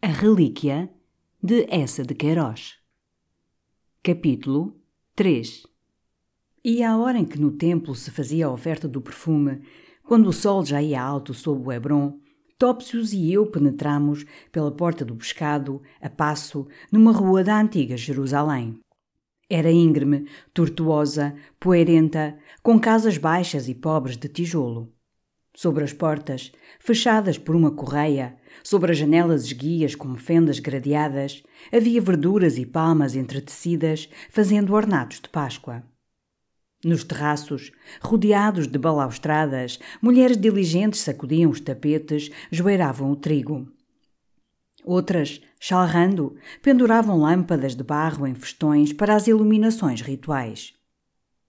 A Relíquia de Essa de Queiroz. Capítulo 3 E à hora em que no templo se fazia a oferta do perfume, quando o sol já ia alto sob o Hebron, Topsius e eu penetramos pela porta do pescado, a passo, numa rua da antiga Jerusalém. Era íngreme, tortuosa, poeirenta, com casas baixas e pobres de tijolo. Sobre as portas, fechadas por uma correia, sobre as janelas esguias com fendas gradeadas, havia verduras e palmas entretecidas, fazendo ornatos de Páscoa. Nos terraços, rodeados de balaustradas, mulheres diligentes sacudiam os tapetes, joeiravam o trigo. Outras, chalrando, penduravam lâmpadas de barro em festões para as iluminações rituais.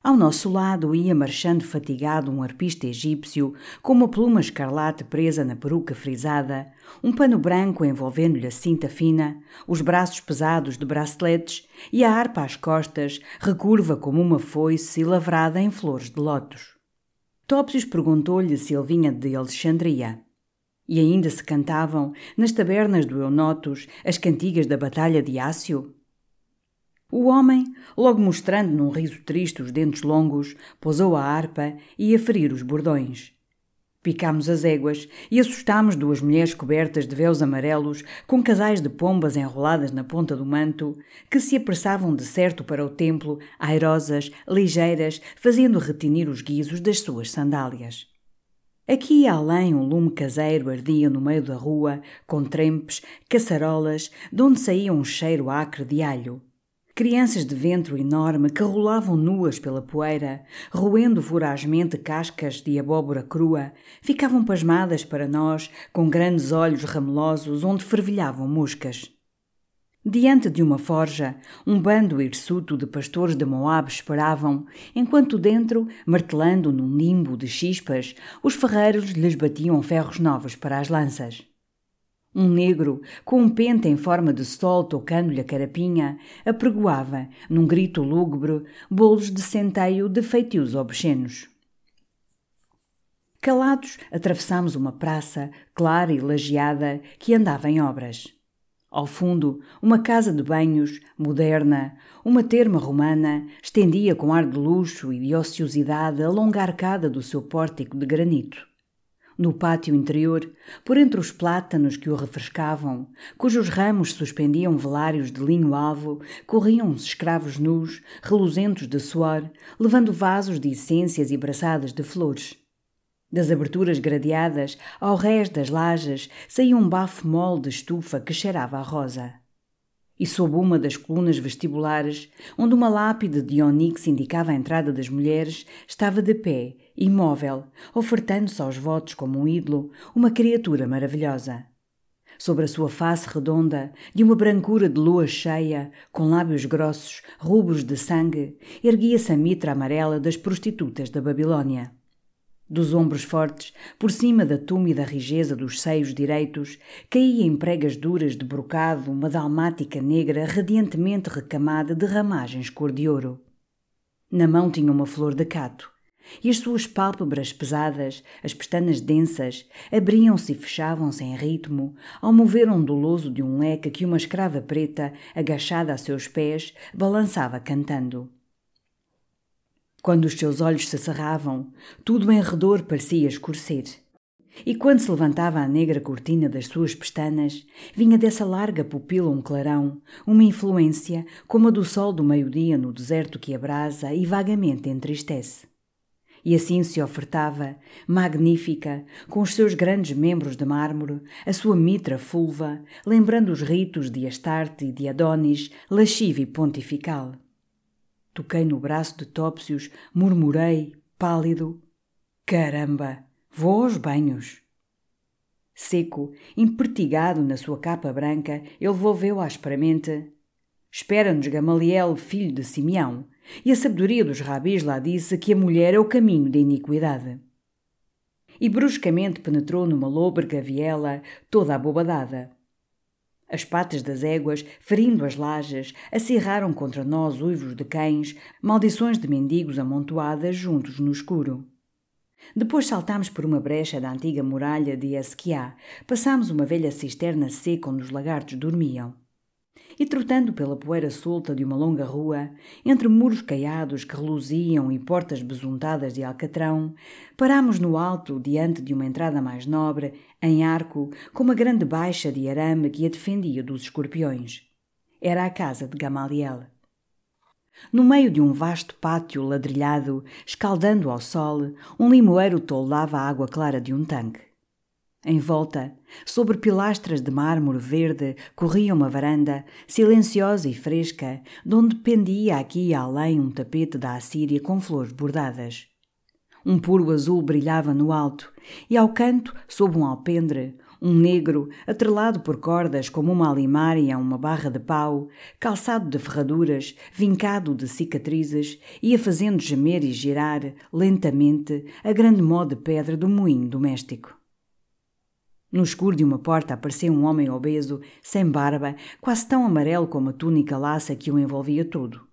Ao nosso lado ia marchando fatigado um arpista egípcio, com uma pluma escarlate presa na peruca frisada, um pano branco envolvendo-lhe a cinta fina, os braços pesados de braceletes e a harpa às costas, recurva como uma foice e lavrada em flores de lótus. Topsius perguntou-lhe se ele vinha de Alexandria. E ainda se cantavam, nas tabernas do Eunotos, as cantigas da Batalha de Ácio? O homem, logo mostrando num riso triste os dentes longos, pousou a harpa e ia ferir os bordões. Picámos as éguas e assustámos duas mulheres cobertas de véus amarelos, com casais de pombas enroladas na ponta do manto, que se apressavam de certo para o templo, airosas, ligeiras, fazendo retinir os guizos das suas sandálias. Aqui e além um lume caseiro ardia no meio da rua, com trempes, caçarolas, de onde saía um cheiro acre de alho. Crianças de ventre enorme que rolavam nuas pela poeira, roendo vorazmente cascas de abóbora crua, ficavam pasmadas para nós, com grandes olhos ramelosos onde fervilhavam moscas. Diante de uma forja, um bando hirsuto de pastores de Moab esperavam, enquanto dentro, martelando num limbo de chispas, os ferreiros lhes batiam ferros novos para as lanças. Um negro, com um pente em forma de sol tocando-lhe a carapinha, apregoava, num grito lúgubre, bolos de centeio de feitios obscenos. Calados, atravessámos uma praça, clara e lajeada, que andava em obras. Ao fundo, uma casa de banhos, moderna, uma terma romana, estendia com ar de luxo e de ociosidade a longa arcada do seu pórtico de granito. No pátio interior, por entre os plátanos que o refrescavam, cujos ramos suspendiam velários de linho alvo, corriam os escravos nus, reluzentos de suor, levando vasos de essências e braçadas de flores. Das aberturas gradeadas, ao rés das lajes, saía um bafo mole de estufa que cheirava a rosa e sob uma das colunas vestibulares, onde uma lápide de onix indicava a entrada das mulheres, estava de pé, imóvel, ofertando-se aos votos como um ídolo, uma criatura maravilhosa. Sobre a sua face redonda, de uma brancura de lua cheia, com lábios grossos, rubros de sangue, erguia-se a mitra amarela das prostitutas da Babilônia. Dos ombros fortes, por cima da túmida rijeza dos seios direitos, caía em pregas duras de brocado uma dalmática negra radiantemente recamada de ramagens cor de ouro. Na mão tinha uma flor de cato, e as suas pálpebras pesadas, as pestanas densas, abriam-se e fechavam-se em ritmo ao mover onduloso de um leque que uma escrava preta, agachada a seus pés, balançava cantando. Quando os seus olhos se cerravam, tudo em redor parecia escurecer. E quando se levantava a negra cortina das suas pestanas, vinha dessa larga pupila um clarão, uma influência como a do sol do meio-dia no deserto que abrasa e vagamente entristece. E assim se ofertava, magnífica, com os seus grandes membros de mármore, a sua mitra fulva, lembrando os ritos de Astarte e de Adonis, lasciva e pontifical. Toquei no braço de Topsius, murmurei, pálido: Caramba, vou aos banhos. Seco, impertigado na sua capa branca, ele volveu asperamente: Espera-nos Gamaliel, filho de Simeão. E a sabedoria dos rabis lá disse que a mulher é o caminho da iniquidade. E bruscamente penetrou numa lôbrega viela toda abobadada. As patas das éguas, ferindo as lajes, acirraram contra nós uivos de cães, maldições de mendigos amontoadas juntos no escuro. Depois saltámos por uma brecha da antiga muralha de Esquiá, passámos uma velha cisterna seca onde os lagartos dormiam e trotando pela poeira solta de uma longa rua, entre muros caiados que reluziam e portas besuntadas de alcatrão, parámos no alto, diante de uma entrada mais nobre, em arco, com uma grande baixa de arame que a defendia dos escorpiões. Era a casa de Gamaliel. No meio de um vasto pátio ladrilhado, escaldando ao sol, um limoeiro toldava a água clara de um tanque. Em volta, sobre pilastras de mármore verde, corria uma varanda, silenciosa e fresca, de onde pendia aqui e além um tapete da Assíria com flores bordadas. Um puro azul brilhava no alto, e ao canto, sob um alpendre, um negro, atrelado por cordas como uma alimária a uma barra de pau, calçado de ferraduras, vincado de cicatrizes, ia fazendo gemer e girar, lentamente, a grande mó de pedra do moinho doméstico. No escuro de uma porta apareceu um homem obeso, sem barba, quase tão amarelo como a túnica laça que o envolvia todo.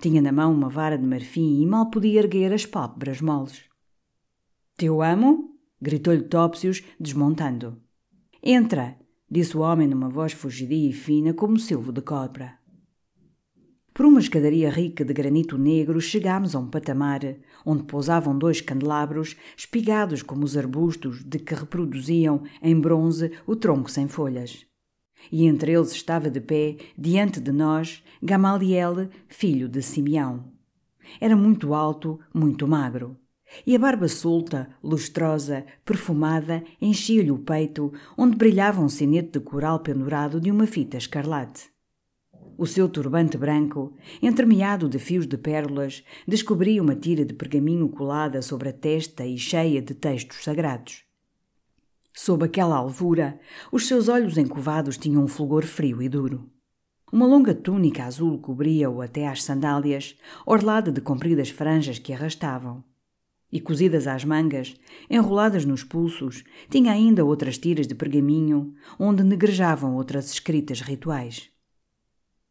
Tinha na mão uma vara de marfim e mal podia erguer as pálpebras moles. Teu amo? gritou-lhe Topsius, desmontando. Entra, disse o homem numa voz fugidia e fina como silvo de cobra. Por uma escadaria rica de granito negro chegámos a um patamar onde pousavam dois candelabros espigados como os arbustos de que reproduziam em bronze o tronco sem folhas. E entre eles estava de pé, diante de nós, Gamaliel, filho de Simeão. Era muito alto, muito magro. E a barba solta, lustrosa, perfumada, enchia-lhe o peito, onde brilhava um sinete de coral pendurado de uma fita escarlate. O seu turbante branco, entremeado de fios de pérolas, descobria uma tira de pergaminho colada sobre a testa e cheia de textos sagrados. Sob aquela alvura, os seus olhos encovados tinham um fulgor frio e duro. Uma longa túnica azul cobria-o até às sandálias, orlada de compridas franjas que arrastavam. E cozidas às mangas, enroladas nos pulsos, tinha ainda outras tiras de pergaminho, onde negrejavam outras escritas rituais.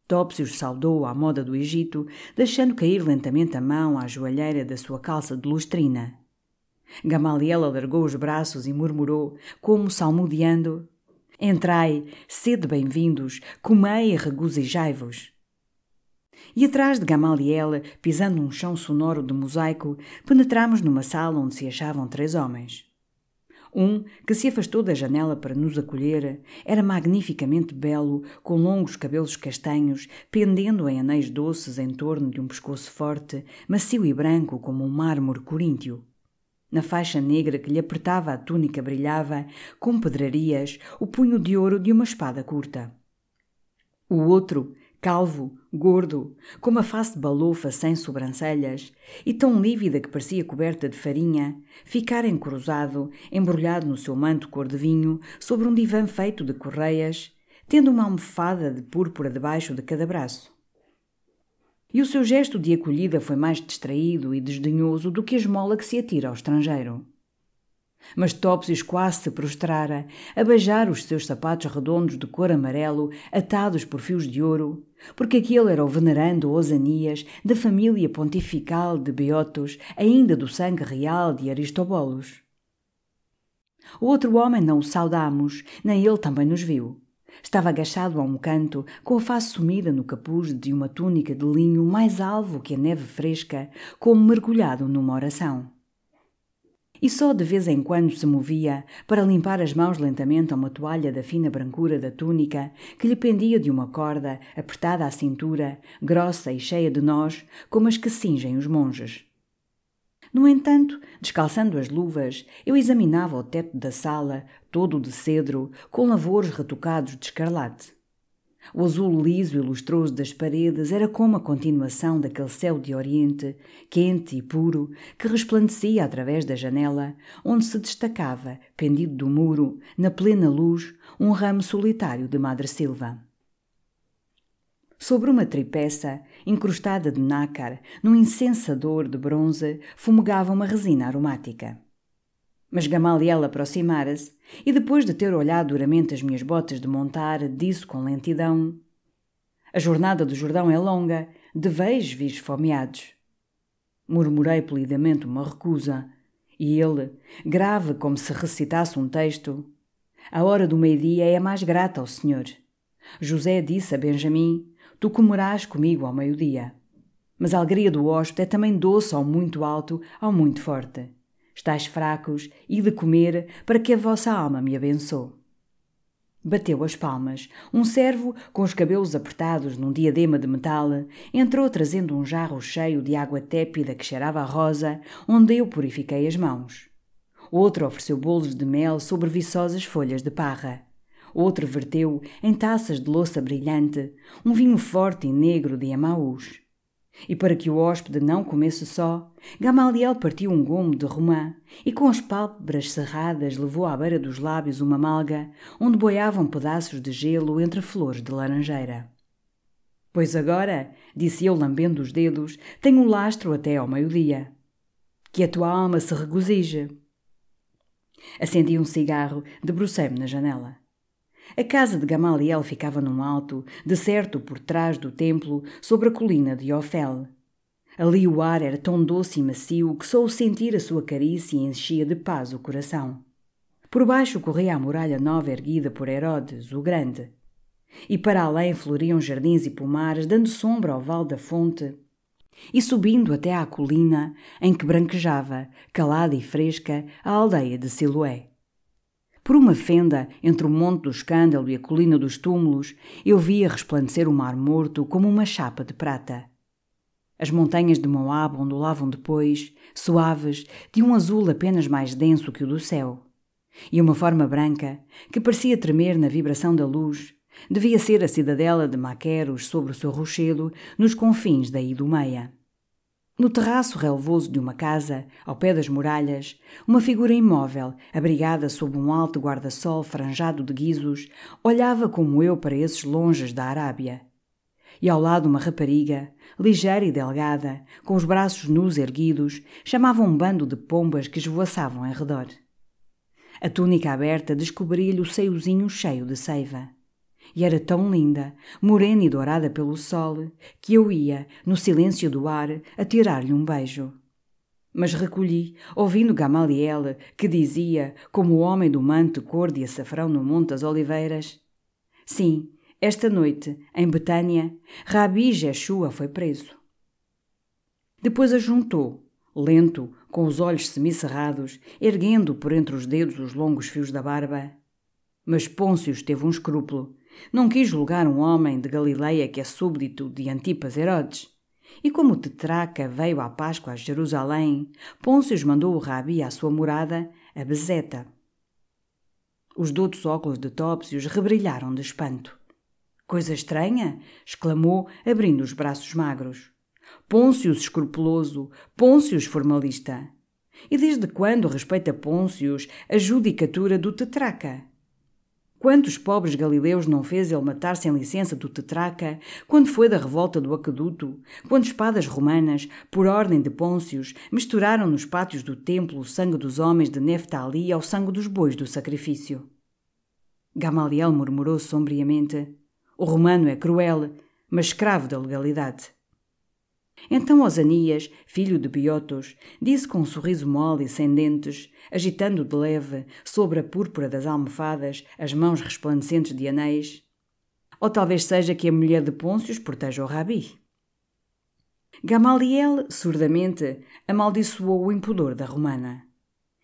Topsius saudou à moda do Egito, deixando cair lentamente a mão à joalheira da sua calça de lustrina. Gamaliel alargou os braços e murmurou, como salmodiando: Entrai, sede bem-vindos, comei e regozijai-vos. E atrás de Gamaliel, pisando um chão sonoro de mosaico, penetramos numa sala onde se achavam três homens. Um, que se afastou da janela para nos acolher, era magnificamente belo, com longos cabelos castanhos, pendendo em anéis doces em torno de um pescoço forte, macio e branco como um mármore coríntio. Na faixa negra que lhe apertava a túnica brilhava, com pedrarias, o punho de ouro de uma espada curta. O outro, calvo, gordo, com uma face de balofa sem sobrancelhas e tão lívida que parecia coberta de farinha, ficara encruzado, embrulhado no seu manto cor de vinho, sobre um divã feito de correias, tendo uma almofada de púrpura debaixo de cada braço. E o seu gesto de acolhida foi mais distraído e desdenhoso do que a esmola que se atira ao estrangeiro. Mas Topsius quase se prostrara, a beijar os seus sapatos redondos de cor amarelo, atados por fios de ouro, porque aquele era o venerando Osanias da família pontifical de Beotos, ainda do sangue real de Aristobolos. O outro homem não o saudamos, nem ele também nos viu. Estava agachado a um canto, com a face sumida no capuz de uma túnica de linho mais alvo que a neve fresca, como mergulhado numa oração e só de vez em quando se movia para limpar as mãos lentamente a uma toalha da fina brancura da túnica que lhe pendia de uma corda apertada à cintura, grossa e cheia de nós, como as que cingem os monges. No entanto, descalçando as luvas, eu examinava o teto da sala, todo de cedro, com lavores retocados de escarlate. O azul liso e lustroso das paredes era como a continuação daquele céu de Oriente, quente e puro, que resplandecia através da janela, onde se destacava, pendido do muro, na plena luz, um ramo solitário de Madre Silva. Sobre uma tripeça, incrustada de nácar, num incensador de bronze, fumegava uma resina aromática. Mas Gamaliel aproximara-se e, depois de ter olhado duramente as minhas botas de montar, disse com lentidão: A jornada do Jordão é longa, deveis vir esfomeados. Murmurei polidamente uma recusa, e ele, grave como se recitasse um texto: A hora do meio-dia é mais grata ao Senhor. José disse a Benjamim: Tu comerás comigo ao meio-dia. Mas a alegria do hóspede é também doce ao muito alto, ao muito forte. Estais fracos, e de comer, para que a vossa alma me abençoe. Bateu as palmas. Um servo, com os cabelos apertados num diadema de metal, entrou trazendo um jarro cheio de água tépida que cheirava a rosa, onde eu purifiquei as mãos. Outro ofereceu bolos de mel sobre viçosas folhas de parra. Outro verteu, em taças de louça brilhante, um vinho forte e negro de Amaús. E para que o hóspede não comesse só, Gamaliel partiu um gomo de romã e com as pálpebras cerradas levou à beira dos lábios uma malga onde boiavam pedaços de gelo entre flores de laranjeira. Pois agora, disse eu lambendo os dedos, tenho um lastro até ao meio-dia. Que a tua alma se regozije. Acendi um cigarro, debrucei-me na janela. A casa de Gamaliel ficava num alto, de certo por trás do templo, sobre a colina de Ofel. Ali o ar era tão doce e macio que só o sentir a sua carícia enchia de paz o coração. Por baixo corria a muralha nova erguida por Herodes, o Grande. E para além floriam jardins e pomares, dando sombra ao vale da fonte. E subindo até à colina, em que branquejava, calada e fresca, a aldeia de Siloé. Por uma fenda entre o Monte do Escândalo e a Colina dos Túmulos, eu via resplandecer o Mar Morto como uma chapa de prata. As montanhas de Moab ondulavam depois, suaves, de um azul apenas mais denso que o do céu. E uma forma branca, que parecia tremer na vibração da luz, devia ser a cidadela de Maqueros sobre o seu rochedo, nos confins da Idumeia. No terraço relvoso de uma casa, ao pé das muralhas, uma figura imóvel, abrigada sob um alto guarda-sol franjado de guizos, olhava como eu para esses longes da Arábia. E ao lado uma rapariga, ligeira e delgada, com os braços nus erguidos, chamava um bando de pombas que esvoaçavam em redor. A túnica aberta descobria-lhe o seiozinho cheio de seiva e era tão linda, morena e dourada pelo sol, que eu ia, no silêncio do ar, a tirar-lhe um beijo. Mas recolhi, ouvindo Gamaliel, que dizia, como o homem do manto cor de açafrão no Monte das Oliveiras: Sim, esta noite, em Betânia, Rabi Jeshua foi preso. Depois ajuntou, lento, com os olhos semicerrados, erguendo por entre os dedos os longos fios da barba. Mas Pôncio teve um escrúpulo não quis julgar um homem de Galileia que é súbdito de Antipas Herodes. E como Tetraca veio à Páscoa a Jerusalém, Pôncio mandou o rabi à sua morada, a Bezeta. Os doutos óculos de Topsius rebrilharam de espanto. Coisa estranha! exclamou, abrindo os braços magros. Pôncius escrupuloso, Pôncius formalista. E desde quando respeita Pôncius a judicatura do Tetraca? Quantos pobres galileus não fez ele matar sem licença do tetraca, quando foi da revolta do aqueduto, quando espadas romanas, por ordem de Pôncios, misturaram nos pátios do templo o sangue dos homens de Neftali ao sangue dos bois do sacrifício? Gamaliel murmurou sombriamente: O romano é cruel, mas escravo da legalidade. Então Osanias, filho de Biotos, disse com um sorriso mole e sem dentes, agitando de leve, sobre a púrpura das almofadas, as mãos resplandecentes de anéis: Ou talvez seja que a mulher de Pôncios proteja o rabi. Gamaliel, surdamente, amaldiçoou o impudor da romana.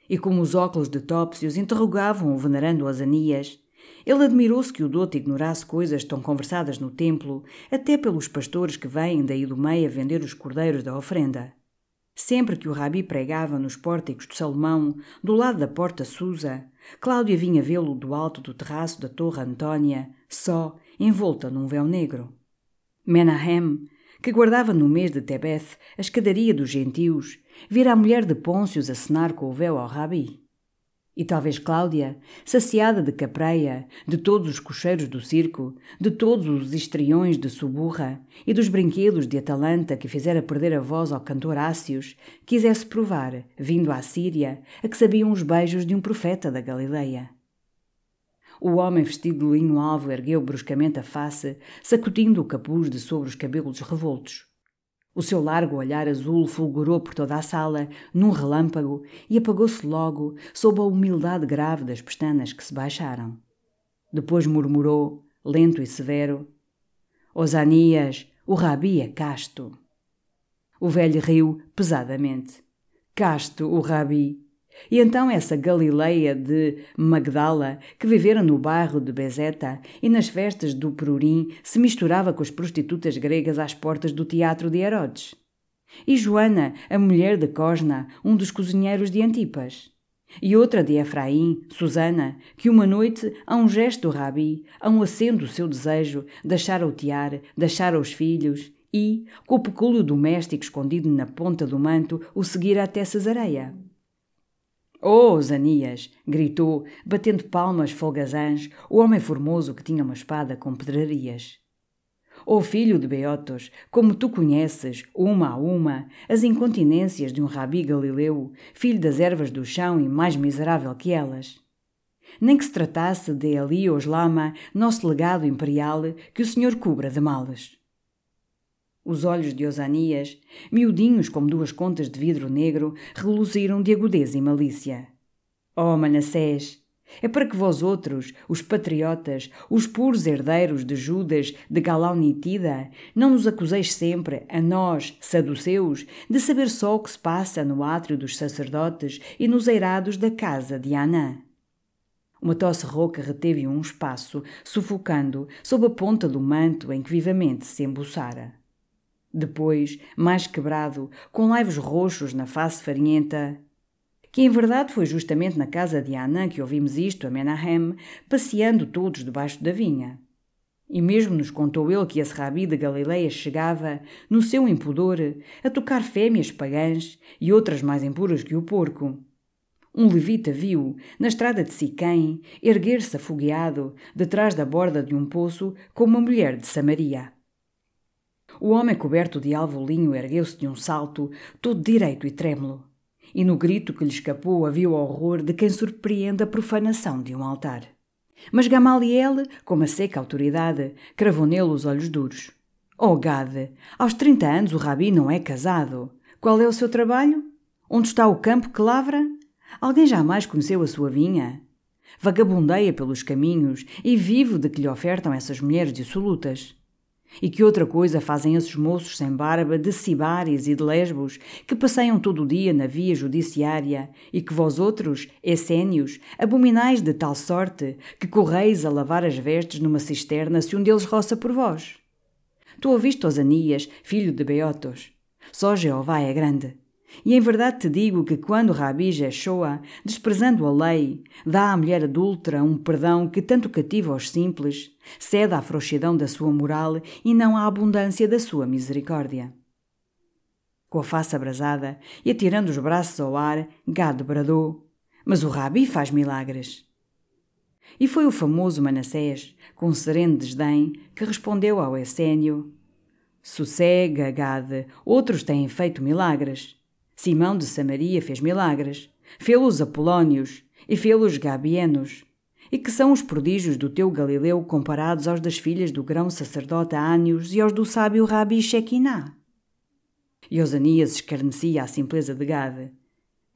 E como os óculos de Topsius interrogavam o venerando Osanias, ele admirou-se que o dote ignorasse coisas tão conversadas no templo, até pelos pastores que vêm daí do meio a vender os cordeiros da ofrenda. Sempre que o rabi pregava nos pórticos de Salomão, do lado da porta Susa, Cláudia vinha vê-lo do alto do terraço da Torre Antônia, só, envolta num véu negro. Menahem, que guardava no mês de Tebeth a escadaria dos gentios, vira a mulher de Pôncios acenar com o véu ao rabi. E talvez Cláudia, saciada de capreia, de todos os cocheiros do circo, de todos os estriões de Suburra e dos brinquedos de Atalanta que fizera perder a voz ao cantor Ácios, quisesse provar, vindo à Síria, a que sabiam os beijos de um profeta da Galileia. O homem vestido de linho alvo ergueu bruscamente a face, sacudindo o capuz de sobre os cabelos revoltos. O seu largo olhar azul fulgurou por toda a sala, num relâmpago, e apagou-se logo, sob a humildade grave das pestanas que se baixaram. Depois murmurou, lento e severo: Osanias, o rabi é casto. O velho riu pesadamente. Casto, o rabi. E então essa Galileia de Magdala, que vivera no bairro de Bezeta e nas festas do Perurim, se misturava com as prostitutas gregas às portas do teatro de Herodes. E Joana, a mulher de Cosna, um dos cozinheiros de Antipas. E outra de Efraim, Susana, que uma noite, a um gesto do rabi, a um aceno do seu desejo, deixara o tiar, deixara os filhos e, com o pecúlio doméstico escondido na ponta do manto, o seguira até Cesareia. Oh, Zanias! gritou, batendo palmas folgazãs, o homem formoso que tinha uma espada com pedrarias. Oh, filho de Beotos, como tu conheces, uma a uma, as incontinências de um rabi galileu, filho das ervas do chão e mais miserável que elas. Nem que se tratasse de Elios Lama, nosso legado imperial, que o senhor cubra de males. Os olhos de Osanias, miudinhos como duas contas de vidro negro, reluziram de agudeza e malícia. Oh, Manassés! É para que vós outros, os patriotas, os puros herdeiros de Judas de Galaunitida, não nos acuseis sempre, a nós, saduceus, de saber só o que se passa no átrio dos sacerdotes e nos eirados da casa de Anã. Uma tosse rouca reteve um espaço, sufocando, sob a ponta do manto em que vivamente se embuçara. Depois, mais quebrado, com laivos roxos na face farinhenta, que em verdade foi justamente na casa de Anã que ouvimos isto a Menahem, passeando todos debaixo da vinha. E mesmo nos contou ele que esse rabi de Galileia chegava, no seu impudor, a tocar fêmeas pagãs e outras mais impuras que o porco. Um levita viu, na estrada de Siquém, erguer-se afogueado, detrás da borda de um poço, como uma mulher de Samaria. O homem coberto de alvo linho ergueu-se de um salto, todo direito e trêmulo. E no grito que lhe escapou havia o horror de quem surpreende a profanação de um altar. Mas Gamaliel, com uma seca autoridade, cravou nele os olhos duros. Oh, Gade, aos trinta anos o rabi não é casado. Qual é o seu trabalho? Onde está o campo que lavra? Alguém jamais conheceu a sua vinha? Vagabundeia pelos caminhos e vive de que lhe ofertam essas mulheres dissolutas. E que outra coisa fazem esses moços sem barba de Cibáris e de Lesbos, que passeiam todo o dia na via judiciária, e que vós outros, essênios, abominais de tal sorte, que correis a lavar as vestes numa cisterna se um deles roça por vós? Tu ouviste Osanias, filho de Beotos. Só Jeová é grande. E em verdade te digo que quando Rabi Jeshoa, desprezando a lei, dá à mulher adúltera um perdão que tanto cativa os simples, cede à frouxidão da sua moral e não à abundância da sua misericórdia. Com a face abrasada e atirando os braços ao ar, Gado bradou: Mas o Rabi faz milagres. E foi o famoso Manassés, com sereno desdém, que respondeu ao Essénio: Sossega, Gade, outros têm feito milagres. Simão de Samaria fez milagres, fê-los Apolónios e fê-los Gabienos. E que são os prodígios do teu Galileu comparados aos das filhas do grão sacerdote Ánios e aos do sábio Rabi Shekinah? E Osanias escarnecia a simpleza de Gade.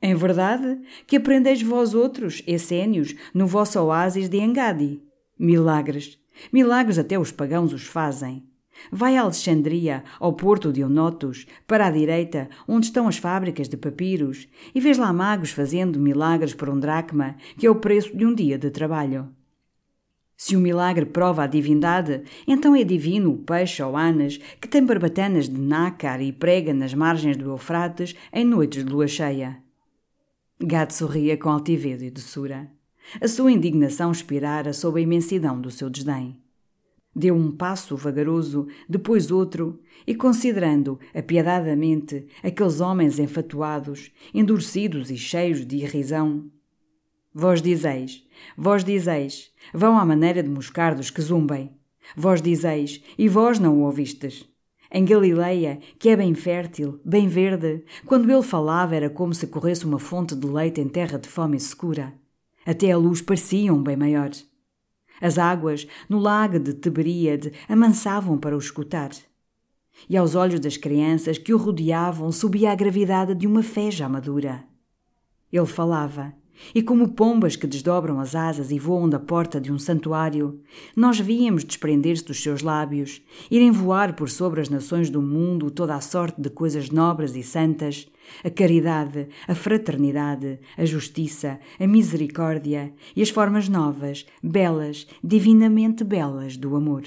Em verdade, que aprendeis vós outros, essênios, no vosso oásis de Engadi. Milagres. Milagres até os pagãos os fazem. Vai a Alexandria, ao porto de Onotos, para a direita, onde estão as fábricas de papiros, e vês lá magos fazendo milagres por um dracma, que é o preço de um dia de trabalho. Se o milagre prova a divindade, então é divino o peixe ou anas que tem barbatanas de nácar e prega nas margens do Eufrates em noites de lua cheia. Gad sorria com altivez e doçura. A sua indignação expirara sob a imensidão do seu desdém. Deu um passo vagaroso, depois outro, e considerando apiedadamente aqueles homens enfatuados, endurecidos e cheios de irrisão. Vós dizeis, vós dizeis, vão à maneira de moscardos que zumbem. Vós dizeis, e vós não o ouvistes. Em Galileia, que é bem fértil, bem verde, quando ele falava era como se corresse uma fonte de leite em terra de fome escura. Até a luz pareciam bem maiores. As águas, no lago de Tiberíade, amansavam para o escutar. E aos olhos das crianças que o rodeavam subia a gravidade de uma fé já madura. Ele falava, e como pombas que desdobram as asas e voam da porta de um santuário, nós víamos desprender-se dos seus lábios, irem voar por sobre as nações do mundo toda a sorte de coisas nobres e santas, a caridade, a fraternidade, a justiça, a misericórdia e as formas novas, belas, divinamente belas do amor.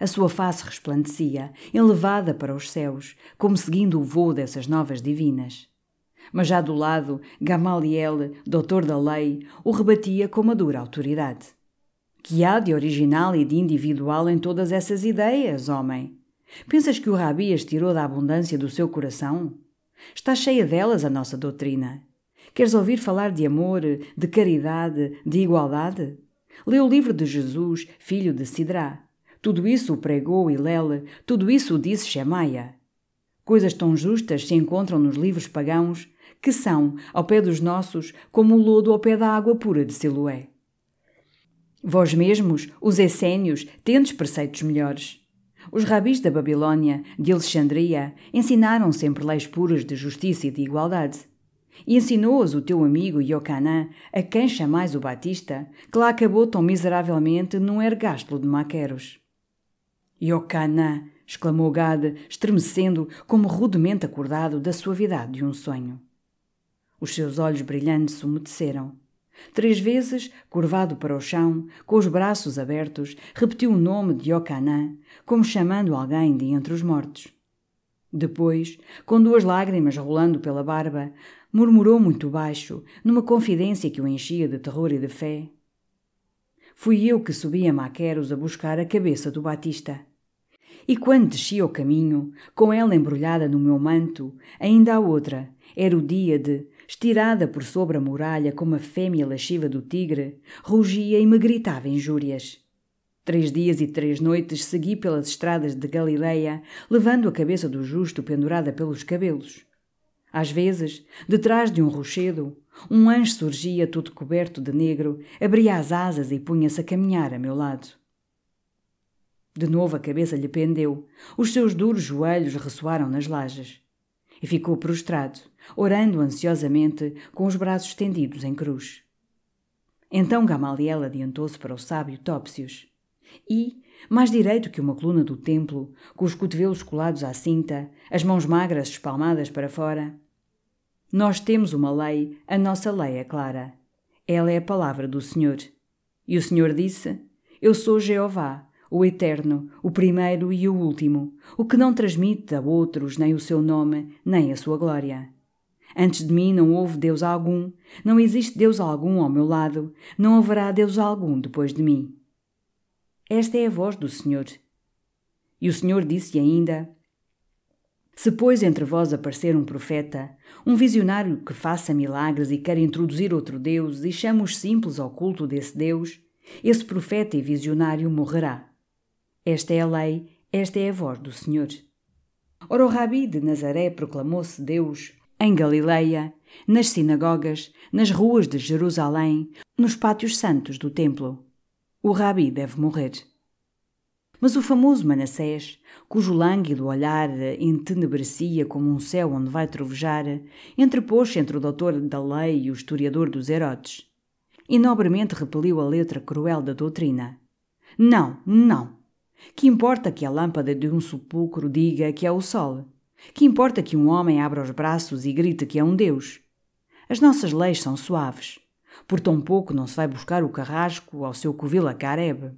A sua face resplandecia, elevada para os céus, como seguindo o voo dessas novas divinas mas já do lado, Gamaliel, doutor da lei, o rebatia com uma dura autoridade. Que há de original e de individual em todas essas ideias, homem? Pensas que o Rabi as tirou da abundância do seu coração? Está cheia delas a nossa doutrina. Queres ouvir falar de amor, de caridade, de igualdade? Lê o livro de Jesus, filho de Sidrá. Tudo isso o pregou Hilel, tudo isso o disse Shemaia. Coisas tão justas se encontram nos livros pagãos que são, ao pé dos nossos, como o lodo ao pé da água pura de Siloé. Vós mesmos, os essênios, tendes preceitos melhores. Os rabis da Babilônia, de Alexandria, ensinaram sempre leis puras de justiça e de igualdade. E ensinou-as o teu amigo Iocanã, a quem chamais o Batista, que lá acabou tão miseravelmente num ergástulo de maqueros. Iocanã, exclamou Gade, estremecendo, como rudemente acordado da suavidade de um sonho. Os seus olhos brilhantes umedeceram. Três vezes, curvado para o chão, com os braços abertos, repetiu o nome de Yocanã, como chamando alguém de entre os mortos. Depois, com duas lágrimas rolando pela barba, murmurou muito baixo, numa confidência que o enchia de terror e de fé. Fui eu que subi a Maqueros a buscar a cabeça do Batista. E quando descia o caminho, com ela embrulhada no meu manto, ainda a outra, era o dia de, estirada por sobre a muralha como a fêmea lasciva do tigre, rugia e me gritava injúrias. Três dias e três noites segui pelas estradas de Galileia, levando a cabeça do justo pendurada pelos cabelos. Às vezes, detrás de um rochedo, um anjo surgia todo coberto de negro, abria as asas e punha-se a caminhar a meu lado. De novo a cabeça lhe pendeu, os seus duros joelhos ressoaram nas lajes. E ficou prostrado, orando ansiosamente, com os braços estendidos em cruz. Então Gamaliel adiantou-se para o sábio Topsius e, mais direito que uma coluna do templo, com os cotovelos colados à cinta, as mãos magras espalmadas para fora, nós temos uma lei, a nossa lei é clara. Ela é a palavra do Senhor. E o Senhor disse: Eu sou Jeová, o Eterno, o primeiro e o último, o que não transmite a outros nem o seu nome, nem a sua glória. Antes de mim não houve Deus algum, não existe Deus algum ao meu lado, não haverá Deus algum depois de mim. Esta é a voz do Senhor. E o Senhor disse ainda: Se, pois, entre vós aparecer um profeta, um visionário que faça milagres e quer introduzir outro Deus e chama os simples ao culto desse Deus, esse profeta e visionário morrerá. Esta é a lei, esta é a voz do Senhor. Ora, o Rabi de Nazaré proclamou-se Deus em Galileia, nas sinagogas, nas ruas de Jerusalém, nos pátios santos do templo. O Rabi deve morrer. Mas o famoso Manassés, cujo lânguido olhar entenebrecia como um céu onde vai trovejar, entrepôs entre o doutor da lei e o historiador dos Herodes. E nobremente repeliu a letra cruel da doutrina. Não, não. Que importa que a lâmpada de um sepulcro diga que é o sol? Que importa que um homem abra os braços e grite que é um Deus? As nossas leis são suaves. Por tão pouco não se vai buscar o carrasco ao seu covil a Carebe.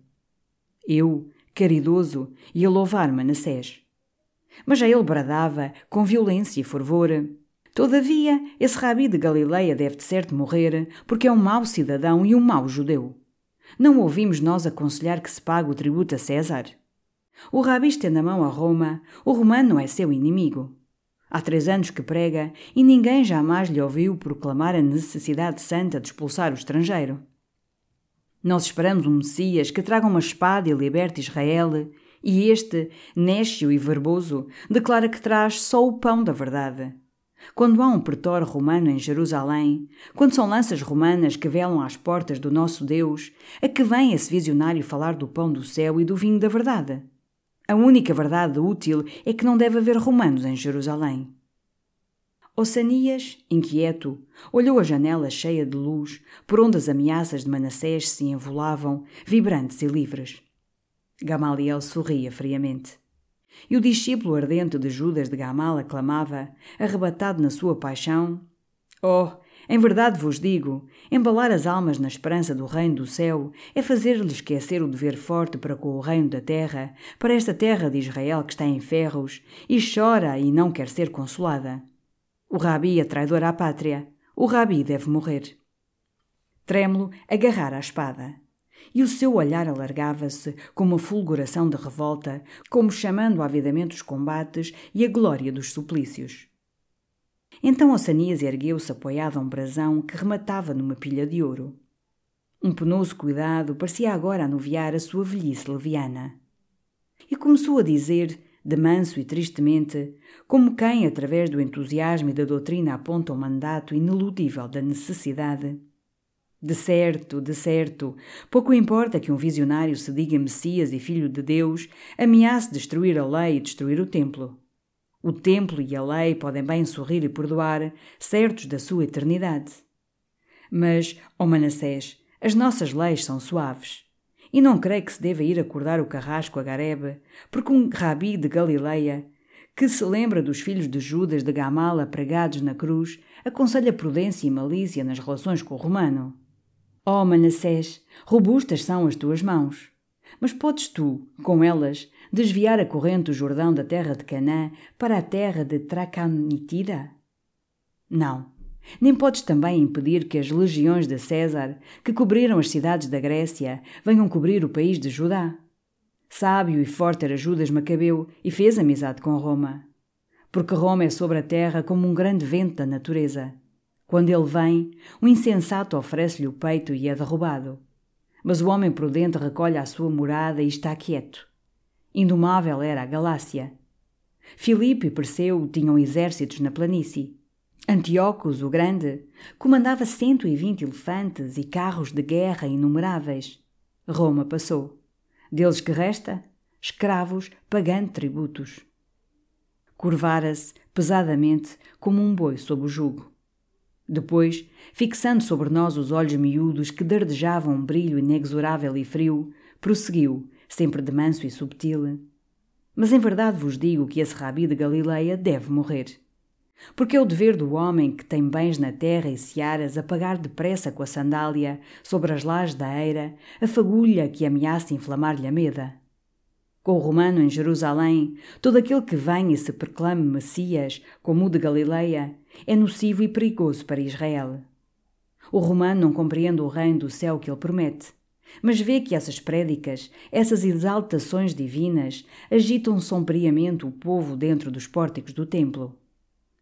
Eu, caridoso, ia louvar Manassés. Mas já ele bradava, com violência e fervor. Todavia, esse rabi de Galileia deve de certo morrer, porque é um mau cidadão e um mau judeu. Não ouvimos nós aconselhar que se pague o tributo a César? O rabi estende a mão a Roma, o romano é seu inimigo. Há três anos que prega e ninguém jamais lhe ouviu proclamar a necessidade santa de expulsar o estrangeiro. Nós esperamos um Messias que traga uma espada e liberte Israel, e este, néscio e verboso, declara que traz só o pão da verdade. Quando há um pretor romano em Jerusalém, quando são lanças romanas que velam às portas do nosso Deus, a que vem esse visionário falar do pão do céu e do vinho da verdade? A única verdade útil é que não deve haver romanos em Jerusalém. Ossanias, inquieto, olhou a janela cheia de luz, por onde as ameaças de Manassés se envolavam, vibrantes e livres. Gamaliel sorria friamente. E o discípulo ardente de Judas de Gamal aclamava, arrebatado na sua paixão: Oh, em verdade vos digo: embalar as almas na esperança do reino do céu é fazer-lhe esquecer o dever forte para com o reino da terra, para esta terra de Israel que está em ferros e chora e não quer ser consolada. O rabi é traidor à pátria. O rabi deve morrer. Trêmulo agarrara a espada. E o seu olhar alargava-se com uma fulguração de revolta, como chamando avidamente os combates e a glória dos suplícios. Então Ossanias ergueu-se apoiado a um brasão que rematava numa pilha de ouro. Um penoso cuidado parecia agora anuviar a sua velhice leviana. E começou a dizer, de manso e tristemente, como quem, através do entusiasmo e da doutrina, aponta o um mandato ineludível da necessidade. De certo, de certo, pouco importa que um visionário se diga Messias e Filho de Deus, ameace destruir a lei e destruir o templo. O templo e a lei podem bem sorrir e perdoar, certos da sua eternidade. Mas, ó oh Manassés, as nossas leis são suaves. E não creio que se deva ir acordar o carrasco a Garebe, porque um rabi de Galileia, que se lembra dos filhos de Judas de Gamala pregados na cruz, aconselha prudência e malícia nas relações com o romano. Ó oh, Manassés, robustas são as tuas mãos. Mas podes tu, com elas, desviar a corrente do Jordão da terra de Canaã para a terra de Tracanitida? Não, nem podes também impedir que as legiões de César, que cobriram as cidades da Grécia, venham cobrir o país de Judá. Sábio e forte era Judas Macabeu e fez amizade com Roma. Porque Roma é sobre a terra como um grande vento da natureza. Quando ele vem, o insensato oferece-lhe o peito e é derrubado. Mas o homem prudente recolhe a sua morada e está quieto. Indomável era a Galácia. Filipe e Perseu tinham exércitos na planície. Antíocos, o Grande, comandava 120 elefantes e carros de guerra inumeráveis. Roma passou. Deles que resta? Escravos pagando tributos. Curvara-se pesadamente como um boi sob o jugo. Depois, fixando sobre nós os olhos miúdos que dardejavam um brilho inexorável e frio, prosseguiu, sempre de manso e subtil. Mas em verdade vos digo que esse rabi de Galileia deve morrer. Porque é o dever do homem que tem bens na terra e searas apagar depressa com a sandália, sobre as lajes da eira, a fagulha que ameaça inflamar-lhe a meda. Com o romano em Jerusalém, todo aquele que vem e se proclame Messias, como o de Galileia, é nocivo e perigoso para Israel. O romano não compreende o reino do céu que ele promete. Mas vê que essas prédicas, essas exaltações divinas, agitam sombriamente o povo dentro dos pórticos do templo.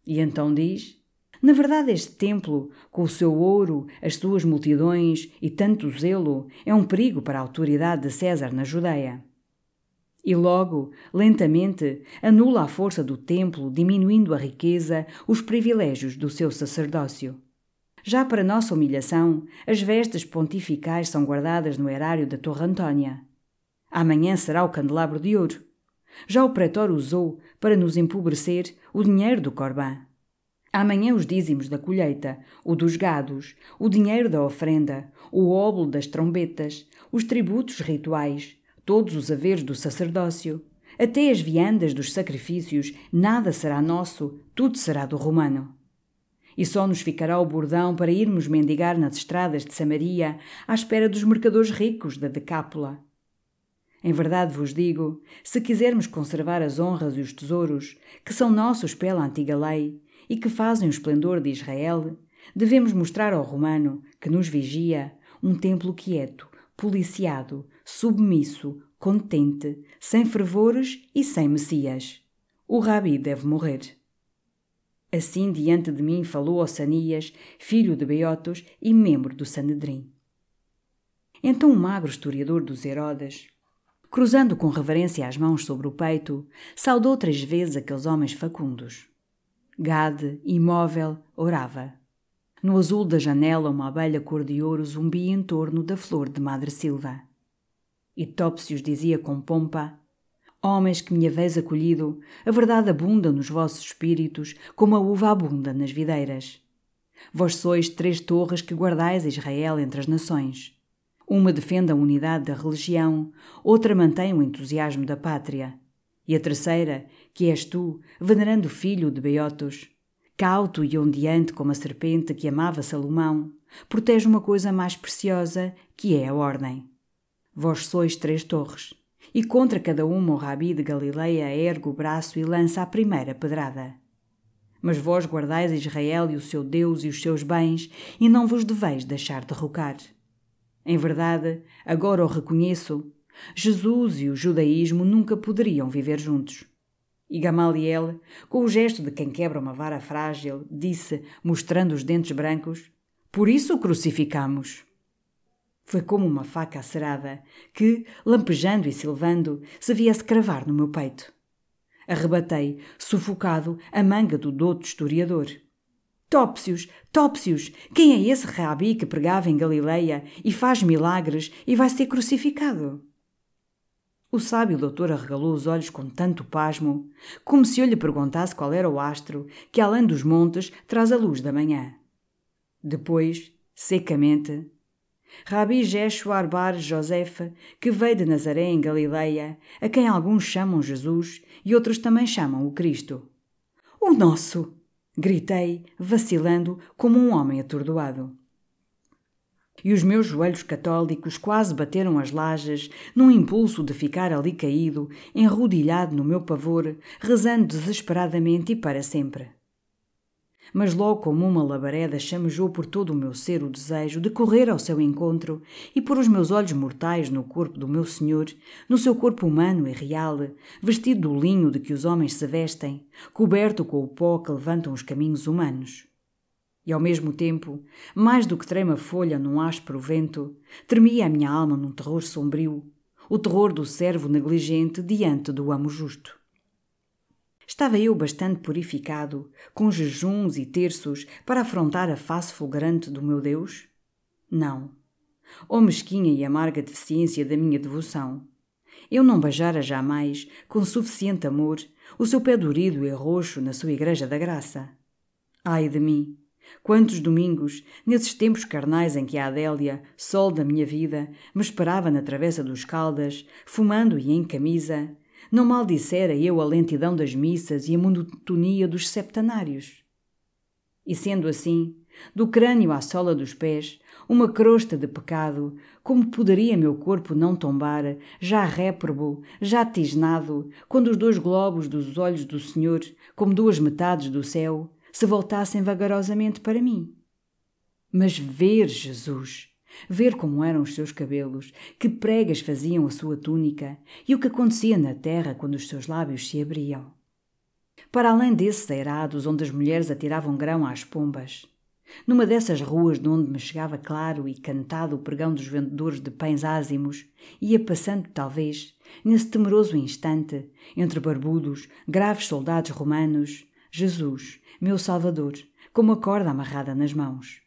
E então diz: Na verdade, este templo, com o seu ouro, as suas multidões e tanto zelo, é um perigo para a autoridade de César na Judeia. E logo, lentamente, anula a força do templo, diminuindo a riqueza, os privilégios do seu sacerdócio. Já para nossa humilhação, as vestes pontificais são guardadas no erário da Torre Antônia. Amanhã será o candelabro de ouro. Já o pretor usou, para nos empobrecer, o dinheiro do Corbã. Amanhã os dízimos da colheita, o dos gados, o dinheiro da ofrenda, o óbolo das trombetas, os tributos rituais, todos os haveres do sacerdócio, até as viandas dos sacrifícios, nada será nosso, tudo será do romano e só nos ficará o bordão para irmos mendigar nas estradas de Samaria à espera dos mercadores ricos da Decápola. Em verdade vos digo, se quisermos conservar as honras e os tesouros que são nossos pela antiga lei e que fazem o esplendor de Israel, devemos mostrar ao romano que nos vigia um templo quieto, policiado, submisso, contente, sem fervores e sem messias. O rabi deve morrer. Assim diante de mim falou Ossanias, filho de Beotos e membro do Sanedrim. Então o magro historiador dos Herodes, cruzando com reverência as mãos sobre o peito, saudou três vezes aqueles homens facundos. Gade, imóvel, orava. No azul da janela, uma abelha cor de ouro zumbia em torno da flor de Madre Silva. E Topsius dizia com pompa: Homens que me haveis acolhido, a verdade abunda nos vossos espíritos, como a uva abunda nas videiras. Vós sois três torres que guardais Israel entre as nações. Uma defende a unidade da religião, outra mantém o entusiasmo da pátria. E a terceira, que és tu, venerando filho de Beotos, cauto e ondeante como a serpente que amava Salomão, protege uma coisa mais preciosa, que é a ordem. Vós sois três torres e contra cada uma o rabi de Galileia ergue o braço e lança a primeira pedrada. Mas vós guardais Israel e o seu Deus e os seus bens, e não vos deveis deixar derrocar. Em verdade, agora o reconheço, Jesus e o judaísmo nunca poderiam viver juntos. E Gamaliel, com o gesto de quem quebra uma vara frágil, disse, mostrando os dentes brancos: Por isso o crucificamos. Foi como uma faca acerada que, lampejando e silvando, se viesse cravar no meu peito. Arrebatei, sufocado, a manga do douto historiador. Topsius, Topsius, quem é esse rabi que pregava em Galileia e faz milagres e vai ser crucificado? O sábio doutor arregalou os olhos com tanto pasmo, como se eu lhe perguntasse qual era o astro que, além dos montes, traz a luz da manhã. Depois, secamente, Rabi Jeshua Bar Joseph, que veio de Nazaré em Galileia, a quem alguns chamam Jesus e outros também chamam o Cristo. O nosso! Gritei, vacilando como um homem atordoado. E os meus joelhos católicos quase bateram as lajes, num impulso de ficar ali caído, enrodilhado no meu pavor, rezando desesperadamente e para sempre mas logo como uma labareda chamejou por todo o meu ser o desejo de correr ao seu encontro e pôr os meus olhos mortais no corpo do meu Senhor, no seu corpo humano e real, vestido do linho de que os homens se vestem, coberto com o pó que levantam os caminhos humanos. E ao mesmo tempo, mais do que trema folha num áspero vento, tremia a minha alma num terror sombrio, o terror do servo negligente diante do amo justo. Estava eu bastante purificado, com jejuns e terços, para afrontar a face fulgurante do meu Deus? Não. Ou mesquinha e amarga deficiência da minha devoção. Eu não beijara jamais, com suficiente amor, o seu pé dorido e roxo na sua igreja da graça. Ai de mim! Quantos domingos, nesses tempos carnais em que a Adélia, sol da minha vida, me esperava na travessa dos Caldas, fumando e em camisa, não maldissera eu a lentidão das missas e a monotonia dos septenários. E sendo assim, do crânio à sola dos pés, uma crosta de pecado, como poderia meu corpo não tombar, já réprobo, já tisnado, quando os dois globos dos olhos do Senhor, como duas metades do céu, se voltassem vagarosamente para mim? Mas ver Jesus, ver como eram os seus cabelos, que pregas faziam a sua túnica e o que acontecia na terra quando os seus lábios se abriam. Para além desses eirados onde as mulheres atiravam grão às pombas, numa dessas ruas de onde me chegava claro e cantado o pregão dos vendedores de pães ázimos, ia passando, talvez, nesse temeroso instante, entre barbudos, graves soldados romanos, Jesus, meu Salvador, com uma corda amarrada nas mãos.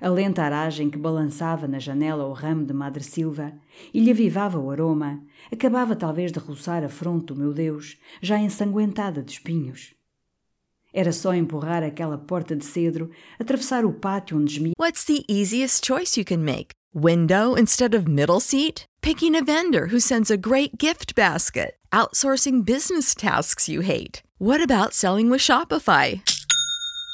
A lenta aragem que balançava na janela o ramo de Madre Silva e lhe avivava o aroma, acabava talvez de roçar a fronte do meu Deus, já ensanguentada de espinhos. Era só empurrar aquela porta de cedro, atravessar o pátio onde gemia. What's the easiest choice you can make? Window instead of middle seat? Picking a vendor who sends a great gift basket? Outsourcing business tasks you hate? What about selling with Shopify?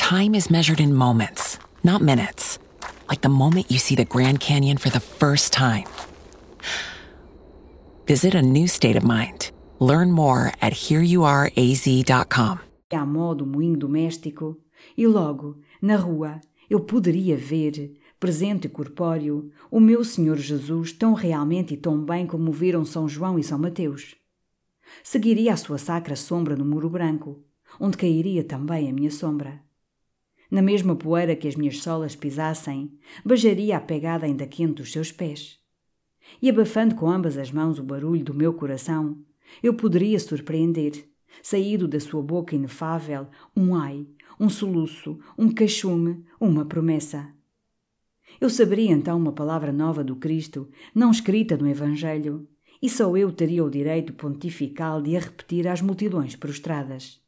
time is measured in moments, not minutes. Like the moment you see the Grand Canyon for the first time. Visit a new state of mind. Learn more at hereyouareaz.com. Modo moinho doméstico, e logo, na rua, eu poderia ver, presente e corpóreo, o meu Senhor Jesus tão realmente e tão bem como viram São João e São Mateus. Seguiria a sua sacra sombra no muro branco, onde cairia também a minha sombra. Na mesma poeira que as minhas solas pisassem, beijaria a pegada ainda quente dos seus pés. E abafando com ambas as mãos o barulho do meu coração, eu poderia surpreender, saído da sua boca inefável, um ai, um soluço, um queixume, uma promessa. Eu saberia então uma palavra nova do Cristo, não escrita no Evangelho, e só eu teria o direito pontifical de a repetir às multidões prostradas.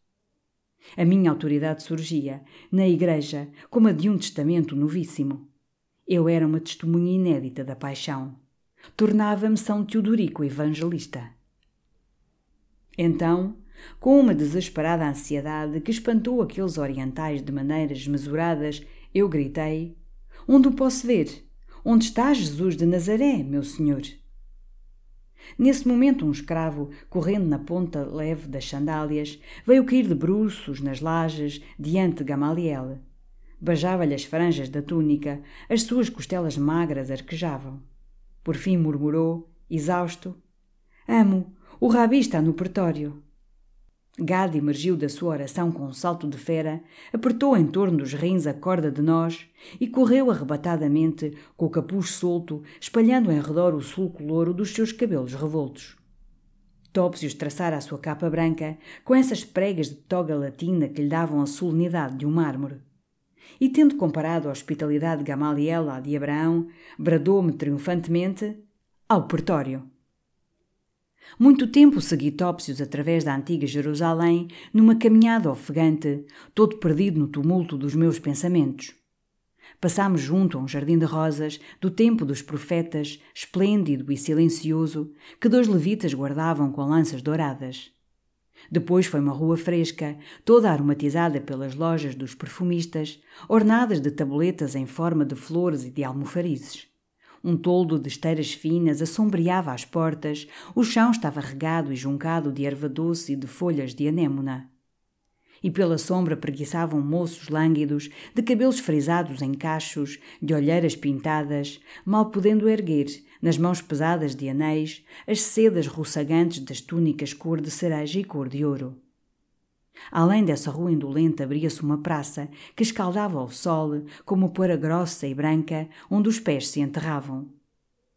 A minha autoridade surgia, na Igreja, como a de um testamento novíssimo. Eu era uma testemunha inédita da paixão. Tornava-me São Teodorico Evangelista. Então, com uma desesperada ansiedade que espantou aqueles orientais de maneiras mesuradas, eu gritei: Onde o posso ver? Onde está Jesus de Nazaré, meu senhor? Nesse momento, um escravo, correndo na ponta leve das sandálias, veio cair de bruços nas lajes diante de Gamaliel. Beijava-lhe as franjas da túnica, as suas costelas magras arquejavam. Por fim murmurou, exausto: Amo, o rabi está no pretório. Gad emergiu da sua oração com um salto de fera, apertou em torno dos rins a corda de nós e correu arrebatadamente, com o capuz solto, espalhando em redor o sulco louro dos seus cabelos revoltos. Topsius traçara a sua capa branca, com essas pregas de toga latina que lhe davam a solenidade de um mármore. E tendo comparado a hospitalidade de Gamaliel à de Abraão, bradou-me triunfantemente ao pretório. Muito tempo segui Topsius através da antiga Jerusalém numa caminhada ofegante, todo perdido no tumulto dos meus pensamentos. Passámos junto a um jardim de rosas do tempo dos profetas, esplêndido e silencioso, que dois levitas guardavam com lanças douradas. Depois foi uma rua fresca, toda aromatizada pelas lojas dos perfumistas, ornadas de tabuletas em forma de flores e de almofarizes. Um toldo de esteiras finas assombreava as portas, o chão estava regado e juncado de erva doce e de folhas de anêmona. E pela sombra preguiçavam moços lânguidos, de cabelos frisados em cachos, de olheiras pintadas, mal podendo erguer, nas mãos pesadas de anéis, as sedas roçagantes das túnicas cor de cereja e cor de ouro. Além dessa rua indolente abria-se uma praça que escaldava ao sol como poeira grossa e branca onde os pés se enterravam.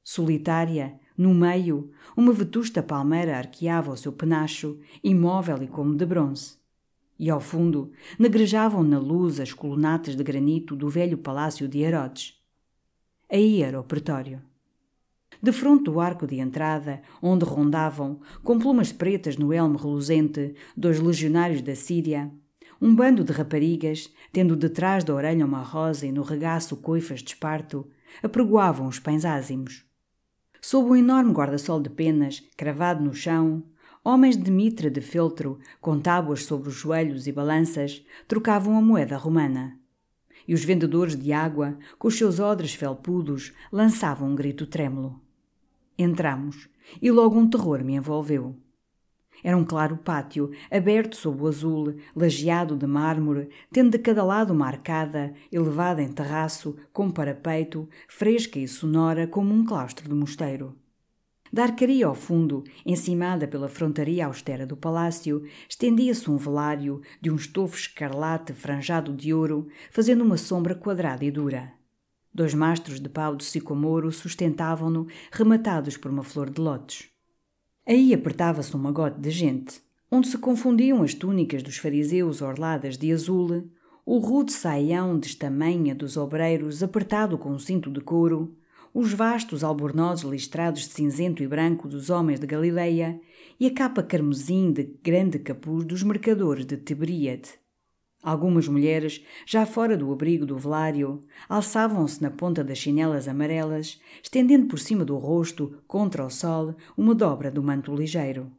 Solitária, no meio, uma vetusta palmeira arqueava o seu penacho, imóvel e como de bronze. e ao fundo negrejavam na luz as colunatas de granito do velho palácio de Herodes. Aí era o pretório. De frente do arco de entrada, onde rondavam, com plumas pretas no elmo reluzente, dois legionários da Síria, um bando de raparigas, tendo detrás da orelha uma rosa e no regaço coifas de esparto, apregoavam os pães ázimos. Sob um enorme guarda-sol de penas, cravado no chão, Homens de mitra de feltro, com tábuas sobre os joelhos e balanças, trocavam a moeda romana. E os vendedores de água, com os seus odres felpudos, lançavam um grito trêmulo. Entramos, e logo um terror me envolveu. Era um claro pátio, aberto sob o azul, lajeado de mármore, tendo de cada lado uma arcada, elevada em terraço, com parapeito, fresca e sonora como um claustro de mosteiro. Da arcaria ao fundo, encimada pela frontaria austera do palácio, estendia-se um velário de um estofo escarlate franjado de ouro, fazendo uma sombra quadrada e dura. Dois mastros de pau de sicomoro sustentavam-no, rematados por uma flor de lótus. Aí apertava-se um magote de gente, onde se confundiam as túnicas dos fariseus orladas de azul, o rude saião de estamanha dos obreiros apertado com um cinto de couro, os vastos albornozes listrados de cinzento e branco dos homens de Galileia e a capa carmesim de grande capuz dos mercadores de Tiberíade. Algumas mulheres, já fora do abrigo do velário, alçavam-se na ponta das chinelas amarelas, estendendo por cima do rosto, contra o sol, uma dobra do manto ligeiro.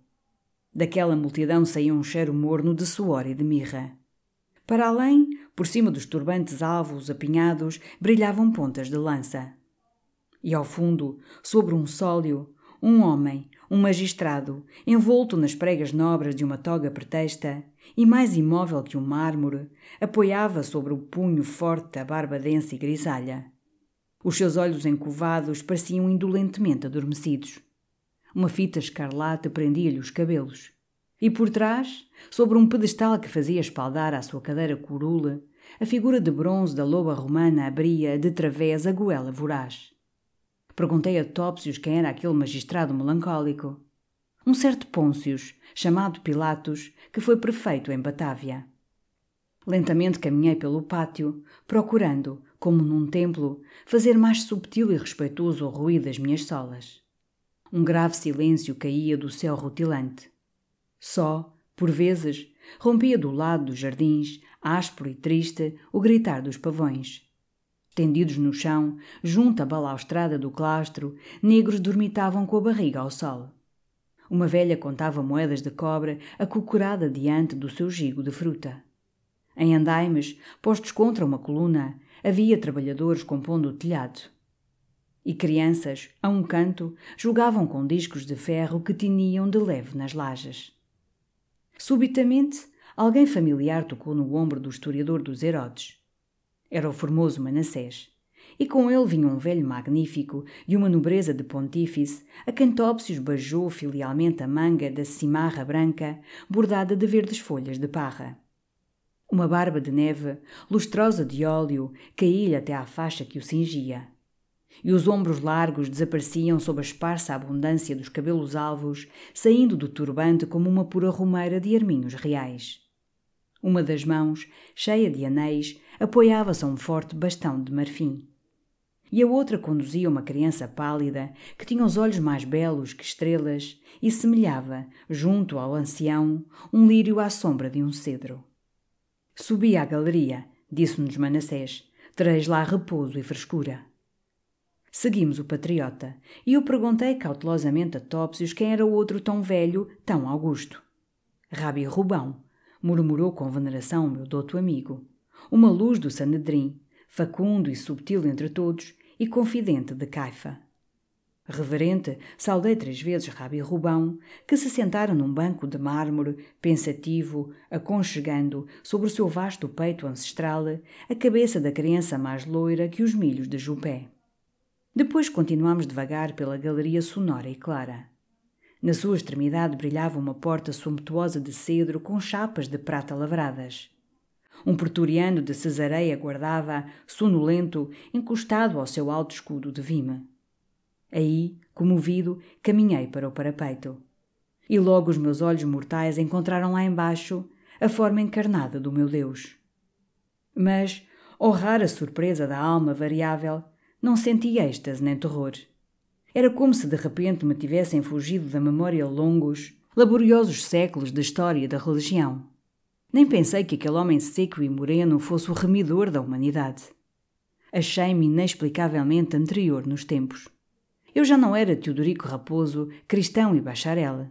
Daquela multidão saía um cheiro morno de suor e de mirra. Para além, por cima dos turbantes alvos apinhados, brilhavam pontas de lança. E ao fundo, sobre um sólio, um homem, um magistrado, envolto nas pregas nobres de uma toga pretexta, e mais imóvel que um mármore, apoiava sobre o punho forte a barba densa e grisalha. Os seus olhos encovados pareciam indolentemente adormecidos. Uma fita escarlate prendia-lhe os cabelos. E por trás, sobre um pedestal que fazia espaldar à sua cadeira curula, a figura de bronze da loba romana abria de través a goela voraz. Perguntei a Topsius quem era aquele magistrado melancólico. Um certo Pôncius, chamado Pilatos, que foi prefeito em Batávia. Lentamente caminhei pelo pátio, procurando, como num templo, fazer mais subtil e respeitoso o ruído das minhas solas. Um grave silêncio caía do céu rutilante. Só, por vezes, rompia do lado dos jardins, áspero e triste, o gritar dos pavões. Tendidos no chão, junto à balaustrada do claustro, negros dormitavam com a barriga ao sol. Uma velha contava moedas de cobre acocorada diante do seu gigo de fruta. Em andaimes, postos contra uma coluna, havia trabalhadores compondo o telhado. E crianças, a um canto, jogavam com discos de ferro que tiniam de leve nas lajes. Subitamente, alguém familiar tocou no ombro do historiador dos Herodes. Era o formoso Manassés. E com ele vinha um velho magnífico e uma nobreza de pontífice, a Topsius beijou filialmente a manga da cimarra branca, bordada de verdes folhas de parra. Uma barba de neve, lustrosa de óleo, caía-lhe até à faixa que o cingia. E os ombros largos desapareciam sob a esparsa abundância dos cabelos alvos, saindo do turbante como uma pura romeira de arminhos reais. Uma das mãos, cheia de anéis, apoiava-se a um forte bastão de marfim. E a outra conduzia uma criança pálida, que tinha os olhos mais belos que estrelas e semelhava, junto ao ancião, um lírio à sombra de um cedro. Subi à galeria, disse-nos Manassés, tereis lá repouso e frescura. Seguimos o patriota, e eu perguntei cautelosamente a Topsius quem era o outro tão velho, tão augusto. Rabi Rubão, murmurou com veneração meu douto amigo. Uma luz do Sanedrim, facundo e subtil entre todos, e confidente de Caifa. Reverente, saudei três vezes Rabi Rubão, que se sentara num banco de mármore, pensativo, aconchegando, sobre o seu vasto peito ancestral, a cabeça da criança mais loira que os milhos de Jupé. Depois continuamos devagar pela galeria sonora e clara. Na sua extremidade brilhava uma porta sumptuosa de cedro com chapas de prata lavradas. Um pretoriano de Cesareia guardava, sonolento, encostado ao seu alto escudo de vime. Aí, comovido, caminhei para o parapeito. E logo os meus olhos mortais encontraram lá embaixo, a forma encarnada do meu Deus. Mas, oh rara surpresa da alma variável, não senti êxtase nem terror. Era como se de repente me tivessem fugido da memória longos, laboriosos séculos da história da religião. Nem pensei que aquele homem seco e moreno fosse o remidor da humanidade. Achei-me inexplicavelmente anterior nos tempos. Eu já não era Teodorico Raposo, cristão e bacharel.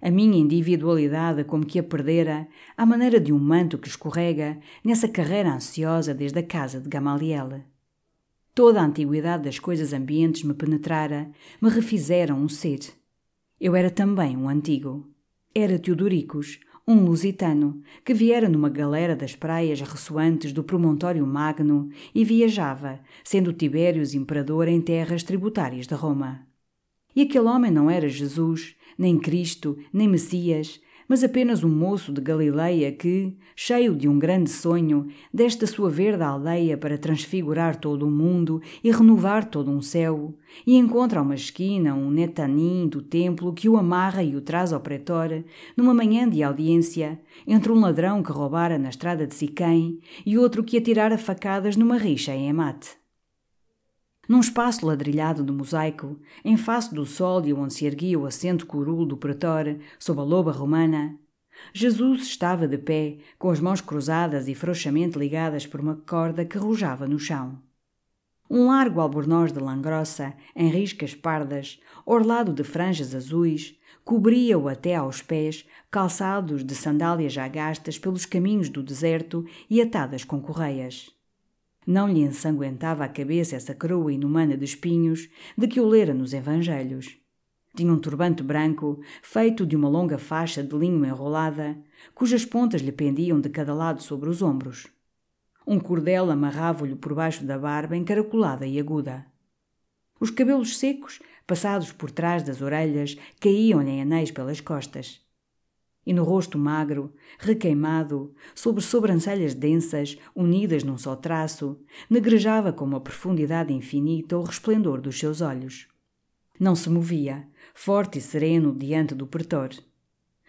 A minha individualidade como que a perdera, à maneira de um manto que escorrega, nessa carreira ansiosa desde a casa de Gamaliel. Toda a antiguidade das coisas ambientes me penetrara, me refizeram um ser. Eu era também um antigo. Era Teodoricos, um lusitano, que viera numa galera das praias ressoantes do promontório Magno e viajava, sendo Tibérios imperador em terras tributárias de Roma. E aquele homem não era Jesus, nem Cristo, nem Messias, mas apenas um moço de Galileia que, cheio de um grande sonho, desta sua verde aldeia para transfigurar todo o mundo e renovar todo um céu, e encontra uma esquina um netanim do templo que o amarra e o traz ao pretor, numa manhã de audiência, entre um ladrão que roubara na estrada de Siquém e outro que atirara facadas numa rixa em Emate. Num espaço ladrilhado de mosaico, em face do sólio onde se erguia o assento curul do pretor, sob a loba romana, Jesus estava de pé, com as mãos cruzadas e frouxamente ligadas por uma corda que rojava no chão. Um largo albornoz de lã grossa, em riscas pardas, orlado de franjas azuis, cobria-o até aos pés, calçados de sandálias já gastas pelos caminhos do deserto e atadas com correias. Não lhe ensanguentava a cabeça essa coroa inumana de espinhos de que o lera nos Evangelhos. Tinha um turbante branco, feito de uma longa faixa de linho enrolada, cujas pontas lhe pendiam de cada lado sobre os ombros. Um cordel amarrava-lhe por baixo da barba encaracolada e aguda. Os cabelos secos, passados por trás das orelhas, caíam-lhe em anéis pelas costas e no rosto magro, requeimado, sobre sobrancelhas densas, unidas num só traço, negrejava com uma profundidade infinita o resplendor dos seus olhos. Não se movia, forte e sereno diante do pretor.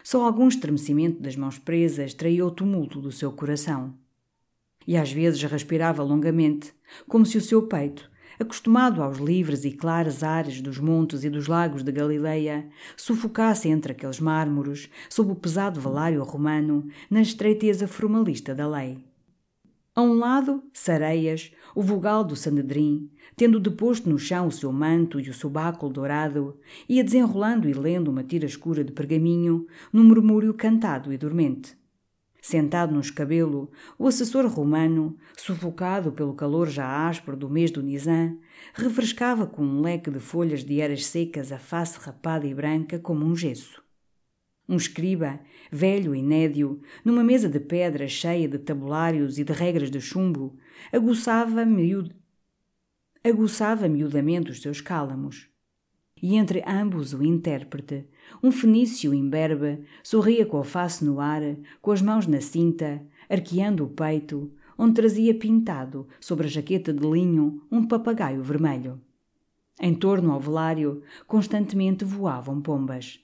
Só algum estremecimento das mãos presas traía o tumulto do seu coração. E às vezes respirava longamente, como se o seu peito, acostumado aos livres e claros ares dos montes e dos lagos de Galileia, sufocasse entre aqueles mármores, sob o pesado velário romano, na estreiteza formalista da lei. A um lado, Sareias, o vogal do Sanedrim, tendo deposto no chão o seu manto e o seu báculo dourado, ia desenrolando e lendo uma tira escura de pergaminho, num murmúrio cantado e dormente. Sentado no escabelo, o assessor romano, sufocado pelo calor já áspero do mês do Nizam, refrescava com um leque de folhas de eras secas a face rapada e branca como um gesso. Um escriba, velho e nédio, numa mesa de pedra cheia de tabulários e de regras de chumbo, aguçava, miud... aguçava miudamente os seus cálamos e entre ambos o intérprete, um fenício imberbe, sorria com a face no ar, com as mãos na cinta, arqueando o peito, onde trazia pintado, sobre a jaqueta de linho, um papagaio vermelho. Em torno ao velário, constantemente voavam pombas.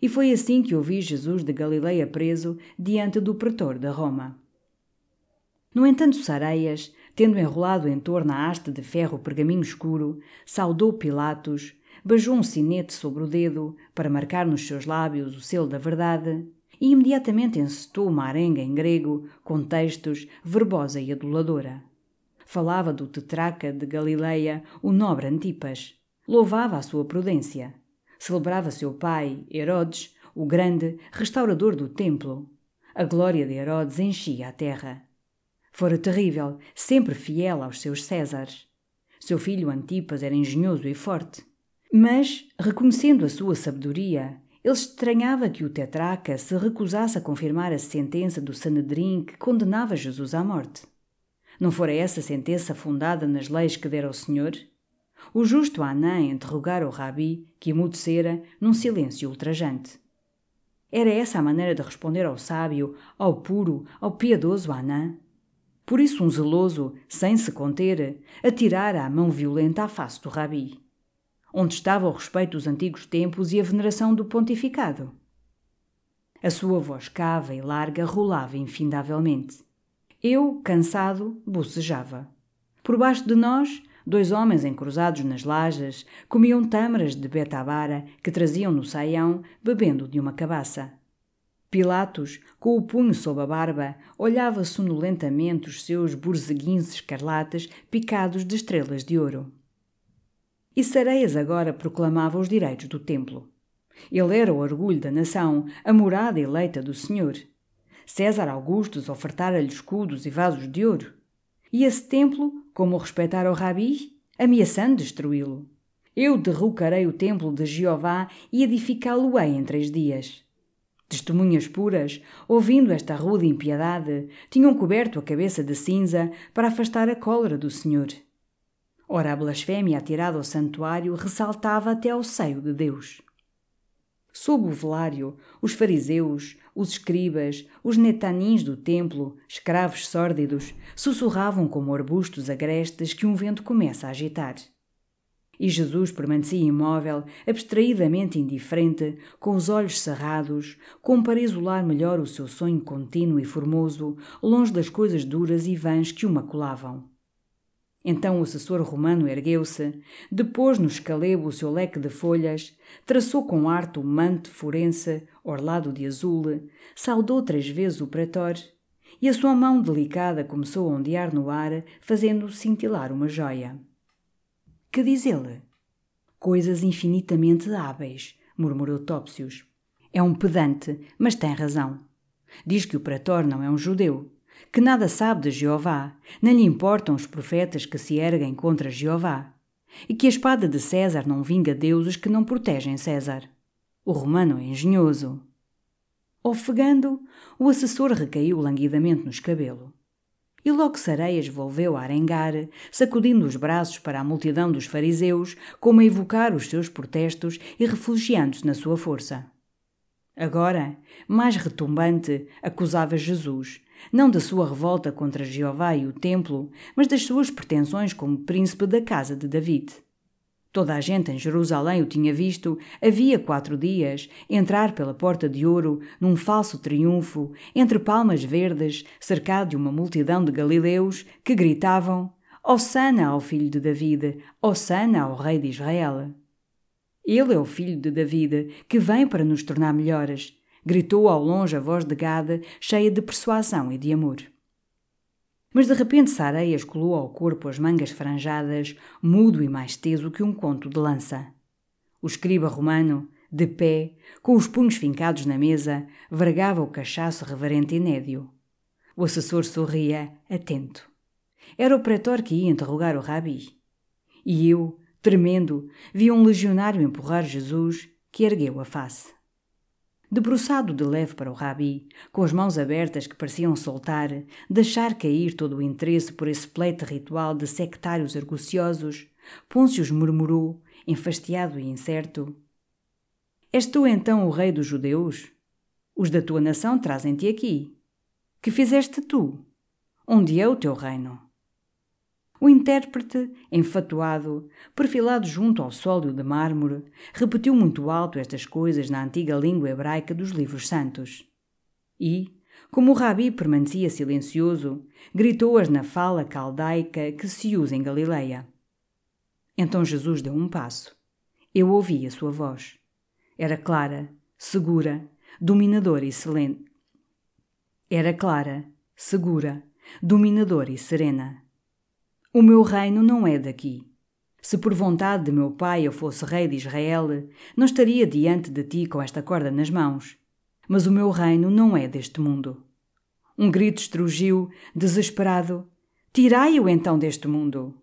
E foi assim que ouvi Jesus de Galileia preso diante do pretor de Roma. No entanto, Sareias, tendo enrolado em torno a haste de ferro o pergaminho escuro, saudou Pilatos, beijou um sinete sobre o dedo para marcar nos seus lábios o selo da verdade e imediatamente encetou uma arenga em grego com textos verbosa e aduladora. Falava do tetraca de Galileia, o nobre Antipas. Louvava a sua prudência. Celebrava seu pai, Herodes, o grande, restaurador do templo. A glória de Herodes enchia a terra. Fora terrível, sempre fiel aos seus Césares. Seu filho Antipas era engenhoso e forte. Mas, reconhecendo a sua sabedoria, ele estranhava que o tetraca se recusasse a confirmar a sentença do Sanedrim que condenava Jesus à morte. Não fora essa sentença fundada nas leis que dera o Senhor? O justo Anã interrogara o rabi, que emudecera, num silêncio ultrajante. Era essa a maneira de responder ao sábio, ao puro, ao piedoso Anã? Por isso um zeloso, sem se conter, atirara a mão violenta à face do rabi onde estava o respeito dos antigos tempos e a veneração do pontificado. A sua voz cava e larga rolava infindavelmente. Eu, cansado, bocejava. Por baixo de nós, dois homens encruzados nas lajes comiam tâmaras de betabara que traziam no saião, bebendo de uma cabaça. Pilatos, com o punho sob a barba, olhava sonolentamente os seus borzeguins escarlates picados de estrelas de ouro. E Sareias agora proclamava os direitos do templo. Ele era o orgulho da nação, a morada eleita do Senhor. César Augustus ofertara-lhe escudos e vasos de ouro. E esse templo, como respeitar o rabi, ameaçando destruí-lo. Eu derrocarei o templo de Jeová e edificá-lo-ei em três dias. Testemunhas puras, ouvindo esta rude impiedade, tinham coberto a cabeça de cinza para afastar a cólera do Senhor. Ora, a blasfémia atirada ao santuário ressaltava até ao seio de Deus. Sob o velário, os fariseus, os escribas, os netanins do templo, escravos sórdidos, sussurravam como arbustos agrestes que um vento começa a agitar. E Jesus permanecia imóvel, abstraidamente indiferente, com os olhos cerrados, como para isolar melhor o seu sonho contínuo e formoso, longe das coisas duras e vãs que o maculavam. Então o assessor romano ergueu-se, depôs no escalebo o seu leque de folhas, traçou com arte o manto forense, orlado de azul, saudou três vezes o pretor, e a sua mão delicada começou a ondear no ar, fazendo cintilar uma joia. Que diz ele? Coisas infinitamente hábeis, murmurou Topsius. É um pedante, mas tem razão. Diz que o pretor não é um judeu, que nada sabe de Jeová, nem lhe importam os profetas que se erguem contra Jeová, e que a espada de César não vinga deuses que não protegem César. O romano é engenhoso. Ofegando, o assessor recaiu languidamente no escabelo. E logo Sareias volveu a arengar, sacudindo os braços para a multidão dos fariseus, como a evocar os seus protestos e refugiando-se na sua força. Agora, mais retumbante, acusava Jesus, não da sua revolta contra Jeová e o templo, mas das suas pretensões como príncipe da casa de David. Toda a gente em Jerusalém o tinha visto, havia quatro dias, entrar pela porta de ouro, num falso triunfo, entre palmas verdes, cercado de uma multidão de galileus que gritavam: Hossana ao filho de David, Hossana ao rei de Israel. Ele é o filho de David, que vem para nos tornar melhores, gritou ao longe a voz de Gade, cheia de persuasão e de amor. Mas de repente Sareias colou ao corpo as mangas franjadas, mudo e mais teso que um conto de lança. O escriba romano, de pé, com os punhos fincados na mesa, vergava o cachaço reverente e nédio. O assessor sorria, atento. Era o pretor que ia interrogar o rabi. E eu, tremendo, vi um legionário empurrar Jesus, que ergueu a face. Debruçado de leve para o rabi, com as mãos abertas que pareciam soltar, deixar cair todo o interesse por esse pleito ritual de sectários arguciosos, Pôncio murmurou, enfastiado e incerto: És tu então o rei dos judeus? Os da tua nação trazem-te aqui. Que fizeste tu? Onde é o teu reino? O intérprete, enfatuado, perfilado junto ao sólio de mármore, repetiu muito alto estas coisas na antiga língua hebraica dos livros santos. E, como o rabi permanecia silencioso, gritou-as na fala caldaica que se usa em Galileia. Então Jesus deu um passo. Eu ouvi a sua voz. Era clara, segura, dominadora e serena. Era clara, segura, dominadora e serena. O meu reino não é daqui. Se por vontade de meu pai eu fosse rei de Israel, não estaria diante de ti com esta corda nas mãos. Mas o meu reino não é deste mundo. Um grito estrugiu, desesperado: Tirai-o então deste mundo!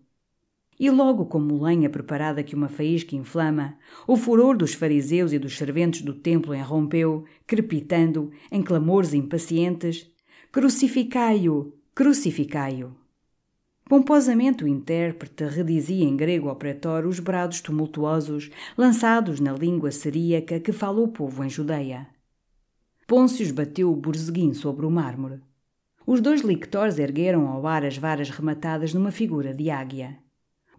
E logo como lenha preparada que uma faísca inflama, o furor dos fariseus e dos serventes do templo irrompeu, crepitando, em clamores impacientes: Crucificai-o! Crucificai-o! Pomposamente o intérprete redizia em grego ao pretor os brados tumultuosos lançados na língua siríaca que fala o povo em Judeia. Pôncio bateu o borzeguim sobre o mármore. Os dois lictores ergueram ao ar as varas rematadas numa figura de águia.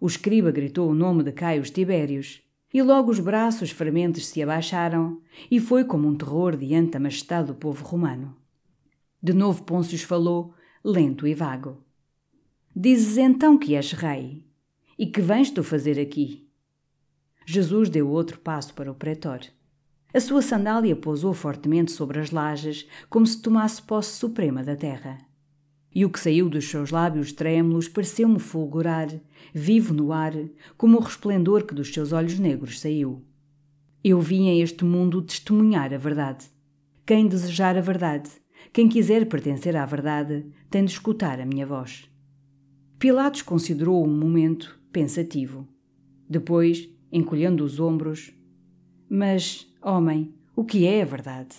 O escriba gritou o nome de Caio Tibérios. E logo os braços fermentes se abaixaram, e foi como um terror diante da majestade do povo romano. De novo Pôncio falou, lento e vago. Dizes então que és rei. E que vens tu fazer aqui? Jesus deu outro passo para o pretor. A sua sandália pousou fortemente sobre as lajes, como se tomasse posse suprema da terra. E o que saiu dos seus lábios trêmulos pareceu-me fulgurar, vivo no ar, como o resplendor que dos seus olhos negros saiu. Eu vim a este mundo testemunhar a verdade. Quem desejar a verdade, quem quiser pertencer à verdade, tem de escutar a minha voz. Pilatos considerou um momento pensativo. Depois, encolhendo os ombros: Mas, homem, o que é a verdade?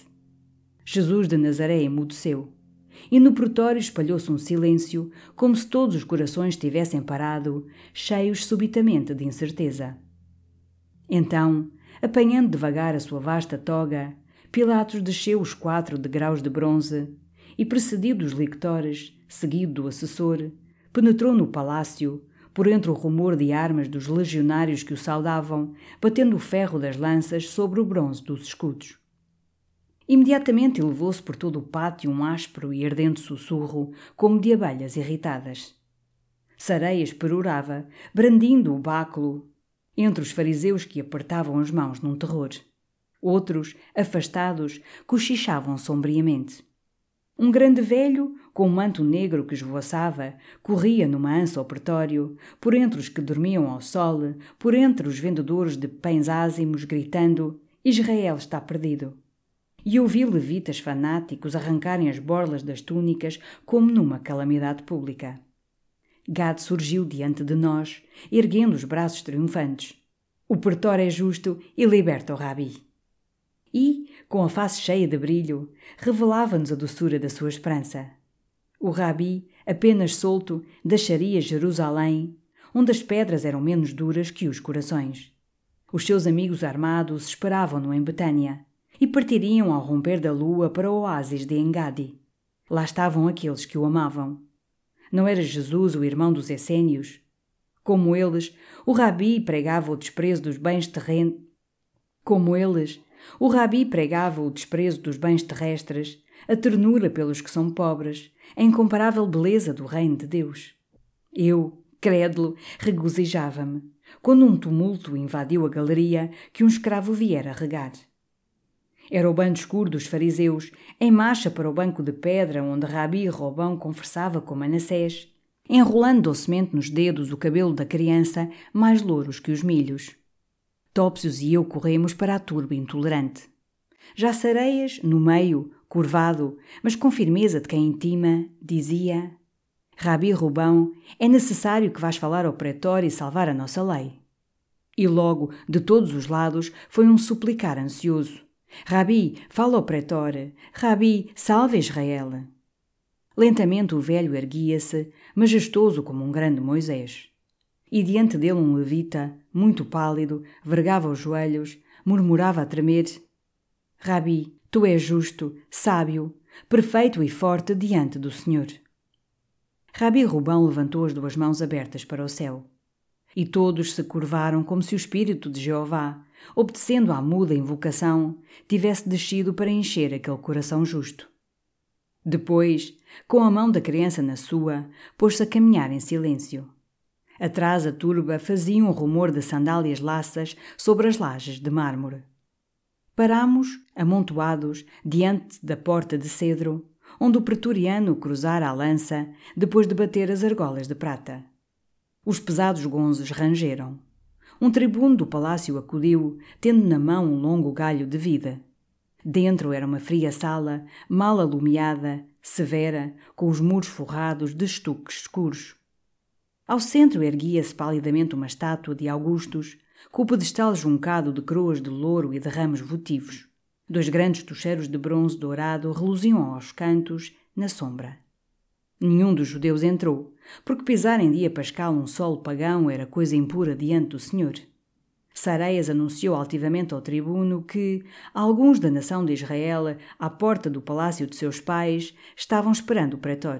Jesus de Nazaré emudeceu. E no pretório espalhou-se um silêncio, como se todos os corações tivessem parado, cheios subitamente de incerteza. Então, apanhando devagar a sua vasta toga, Pilatos desceu os quatro degraus de bronze e, precedido dos lictores, seguido do assessor, penetrou no palácio, por entre o rumor de armas dos legionários que o saudavam, batendo o ferro das lanças sobre o bronze dos escudos. Imediatamente elevou-se por todo o pátio um áspero e ardente sussurro, como de abelhas irritadas. Sareias perorava, brandindo o báculo, entre os fariseus que apertavam as mãos num terror. Outros, afastados, cochichavam sombriamente. Um grande velho, com um manto negro que esvoaçava, corria numa ansa ao pretório, por entre os que dormiam ao sol, por entre os vendedores de pães ázimos, gritando: Israel está perdido. E ouvi levitas fanáticos arrancarem as borlas das túnicas como numa calamidade pública. Gad surgiu diante de nós, erguendo os braços triunfantes. O pretor é justo e liberta o rabi e, com a face cheia de brilho, revelava-nos a doçura da sua esperança. O rabi, apenas solto, deixaria Jerusalém, onde as pedras eram menos duras que os corações. Os seus amigos armados esperavam-no em Betânia e partiriam ao romper da lua para o oásis de Engadi. Lá estavam aqueles que o amavam. Não era Jesus o irmão dos essênios? Como eles, o rabi pregava o desprezo dos bens terrenos. Como eles, o rabi pregava o desprezo dos bens terrestres, a ternura pelos que são pobres, a incomparável beleza do reino de Deus. Eu, crédulo, regozijava-me, quando um tumulto invadiu a galeria que um escravo viera regar. Era o bando escuro dos fariseus, em marcha para o banco de pedra onde Rabi e Robão conversava com Manassés, enrolando docemente nos dedos o cabelo da criança, mais louros que os milhos. Topsius e eu corremos para a turba intolerante. Já Sareias, no meio, curvado, mas com firmeza de quem intima, dizia: Rabi Rubão, é necessário que vás falar ao pretório e salvar a nossa lei. E logo, de todos os lados, foi um suplicar ansioso: Rabi, fala ao pretor. Rabi, salve Israel. Lentamente o velho erguia-se, majestoso como um grande Moisés e diante dele um levita, muito pálido, vergava os joelhos, murmurava a tremer: Rabi, tu és justo, sábio, perfeito e forte diante do Senhor. Rabi Rubão levantou as duas mãos abertas para o céu. E todos se curvaram como se o Espírito de Jeová, obedecendo à muda invocação, tivesse descido para encher aquele coração justo. Depois, com a mão da criança na sua, pôs-se a caminhar em silêncio. Atrás a turba fazia um rumor de sandálias laças sobre as lajes de mármore. Paramos, amontoados, diante da porta de cedro, onde o pretoriano cruzara a lança depois de bater as argolas de prata. Os pesados gonzos rangeram. Um tribuno do palácio acudiu, tendo na mão um longo galho de vida. Dentro era uma fria sala, mal alumiada, severa, com os muros forrados de estuques escuros. Ao centro erguia-se palidamente uma estátua de Augustus, com o pedestal juncado de coroas de louro e de ramos votivos. Dois grandes tocheiros de bronze dourado reluziam aos cantos, na sombra. Nenhum dos judeus entrou, porque pisar em dia pascal um solo pagão era coisa impura diante do Senhor. Sareias anunciou altivamente ao tribuno que alguns da nação de Israel, à porta do palácio de seus pais, estavam esperando o pretor.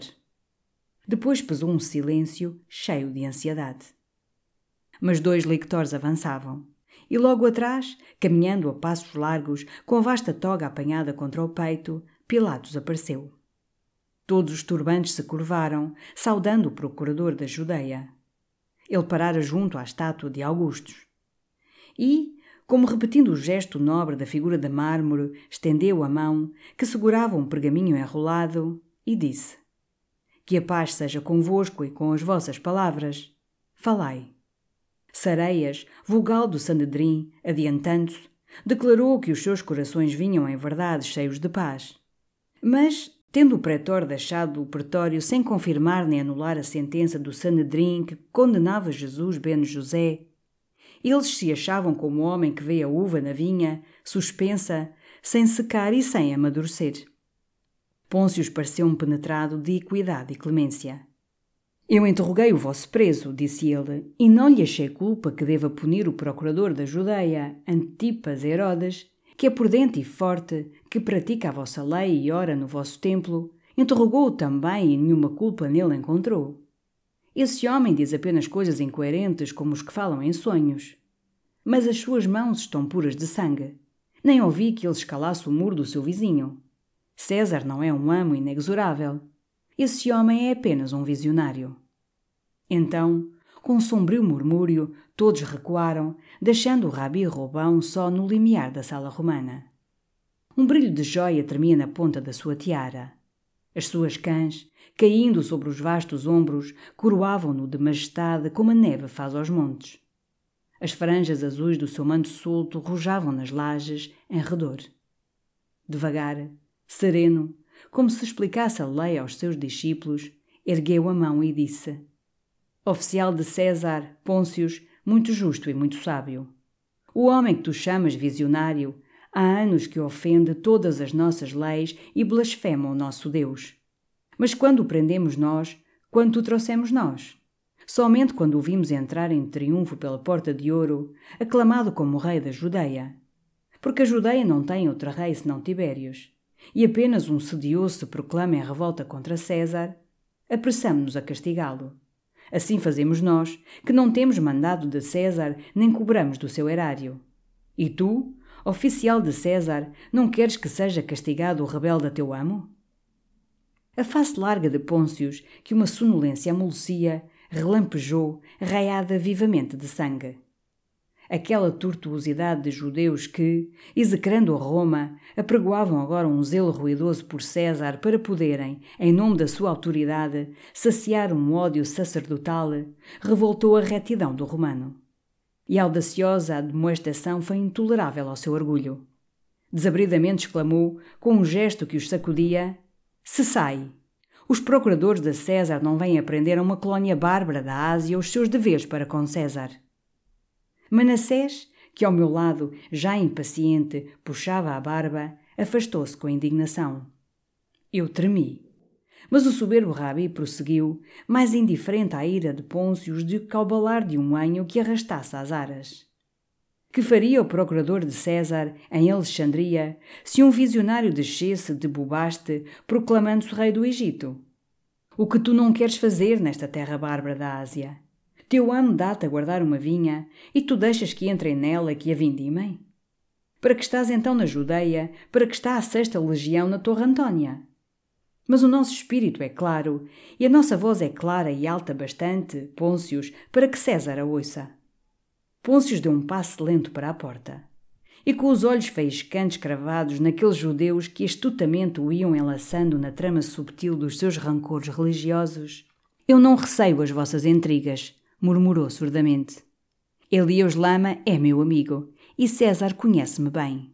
Depois pesou um silêncio cheio de ansiedade. Mas dois lictores avançavam, E logo atrás, caminhando a passos largos, com a vasta toga apanhada contra o peito, Pilatos apareceu. Todos os turbantes se curvaram, saudando o procurador da Judeia. Ele parara junto à estátua de Augustus. E, como repetindo o gesto nobre da figura de mármore, estendeu a mão, que segurava um pergaminho enrolado, e disse: Que a paz seja convosco e com as vossas palavras. Falai. Sareias, vogal do Sanedrim, adiantando-se, declarou que os seus corações vinham em verdade cheios de paz. Mas, tendo o pretor deixado o pretório sem confirmar nem anular a sentença do Sanedrim que condenava Jesus ben José, eles se achavam como o homem que vê a uva na vinha, suspensa, sem secar e sem amadurecer. Pôncio pareceu-me penetrado de equidade e clemência. Eu interroguei o vosso preso, disse ele, e não lhe achei culpa que deva punir o procurador da Judeia, Antipas Herodes, que é prudente e forte, que pratica a vossa lei e ora no vosso templo. Interrogou-o também e nenhuma culpa nele encontrou. Esse homem diz apenas coisas incoerentes como os que falam em sonhos. Mas as suas mãos estão puras de sangue. Nem ouvi que ele escalasse o muro do seu vizinho. César não é um amo inexorável. Esse homem é apenas um visionário. Então, com um sombrio murmúrio, todos recuaram, deixando o rabi Robão só no limiar da sala romana. Um brilho de joia tremia na ponta da sua tiara. As suas cães, caindo sobre os vastos ombros, coroavam-no de majestade como a neve faz aos montes. As franjas azuis do seu manto solto rojavam nas lajes em redor. Devagar, sereno, como se explicasse a lei aos seus discípulos, ergueu a mão e disse: Oficial de César, Pôncios, muito justo e muito sábio. O homem que tu chamas visionário, há anos que ofende todas as nossas leis e blasfema o nosso Deus. Mas quando o prendemos nós, quando o trouxemos nós? Somente quando o vimos entrar em triunfo pela porta de ouro, aclamado como rei da Judeia. Porque a Judeia não tem outro rei senão Tibérios e apenas um sedioso se proclama em revolta contra César, apressamo-nos a castigá-lo. Assim fazemos nós, que não temos mandado de César nem cobramos do seu erário. E tu, oficial de César, não queres que seja castigado o rebelde a teu amo? A face larga de Pôncios, que uma sonolência amolecia, relampejou, raiada vivamente de sangue aquela tortuosidade de judeus que, execrando a Roma, apregoavam agora um zelo ruidoso por César para poderem, em nome da sua autoridade, saciar um ódio sacerdotal, revoltou a retidão do romano. E a audaciosa admoestação foi intolerável ao seu orgulho. Desabridamente exclamou, com um gesto que os sacudia: Se sai! Os procuradores de César não vêm aprender a uma colónia bárbara da Ásia os seus deveres para com César. Manassés, que ao meu lado, já impaciente, puxava a barba, afastou-se com indignação. Eu tremi. Mas o soberbo rabi prosseguiu, mais indiferente à ira de Pôncios do que ao balar de um anho que arrastasse as aras. Que faria o procurador de César, em Alexandria, se um visionário descesse de Bubaste, proclamando-se rei do Egito? O que tu não queres fazer nesta terra bárbara da Ásia? Teu amo dá-te a guardar uma vinha e tu deixas que entrem nela que a vindimem? Para que estás então na Judeia? Para que está a sexta legião na Torre Antônia? Mas o nosso espírito é claro e a nossa voz é clara e alta bastante, Pôncios, para que César a ouça. Pôncios deu um passo lento para a porta. E com os olhos faiscantes cravados naqueles judeus que astutamente o iam enlaçando na trama subtil dos seus rancores religiosos, eu não receio as vossas intrigas, murmurou surdamente. Elias Lama é meu amigo e César conhece-me bem.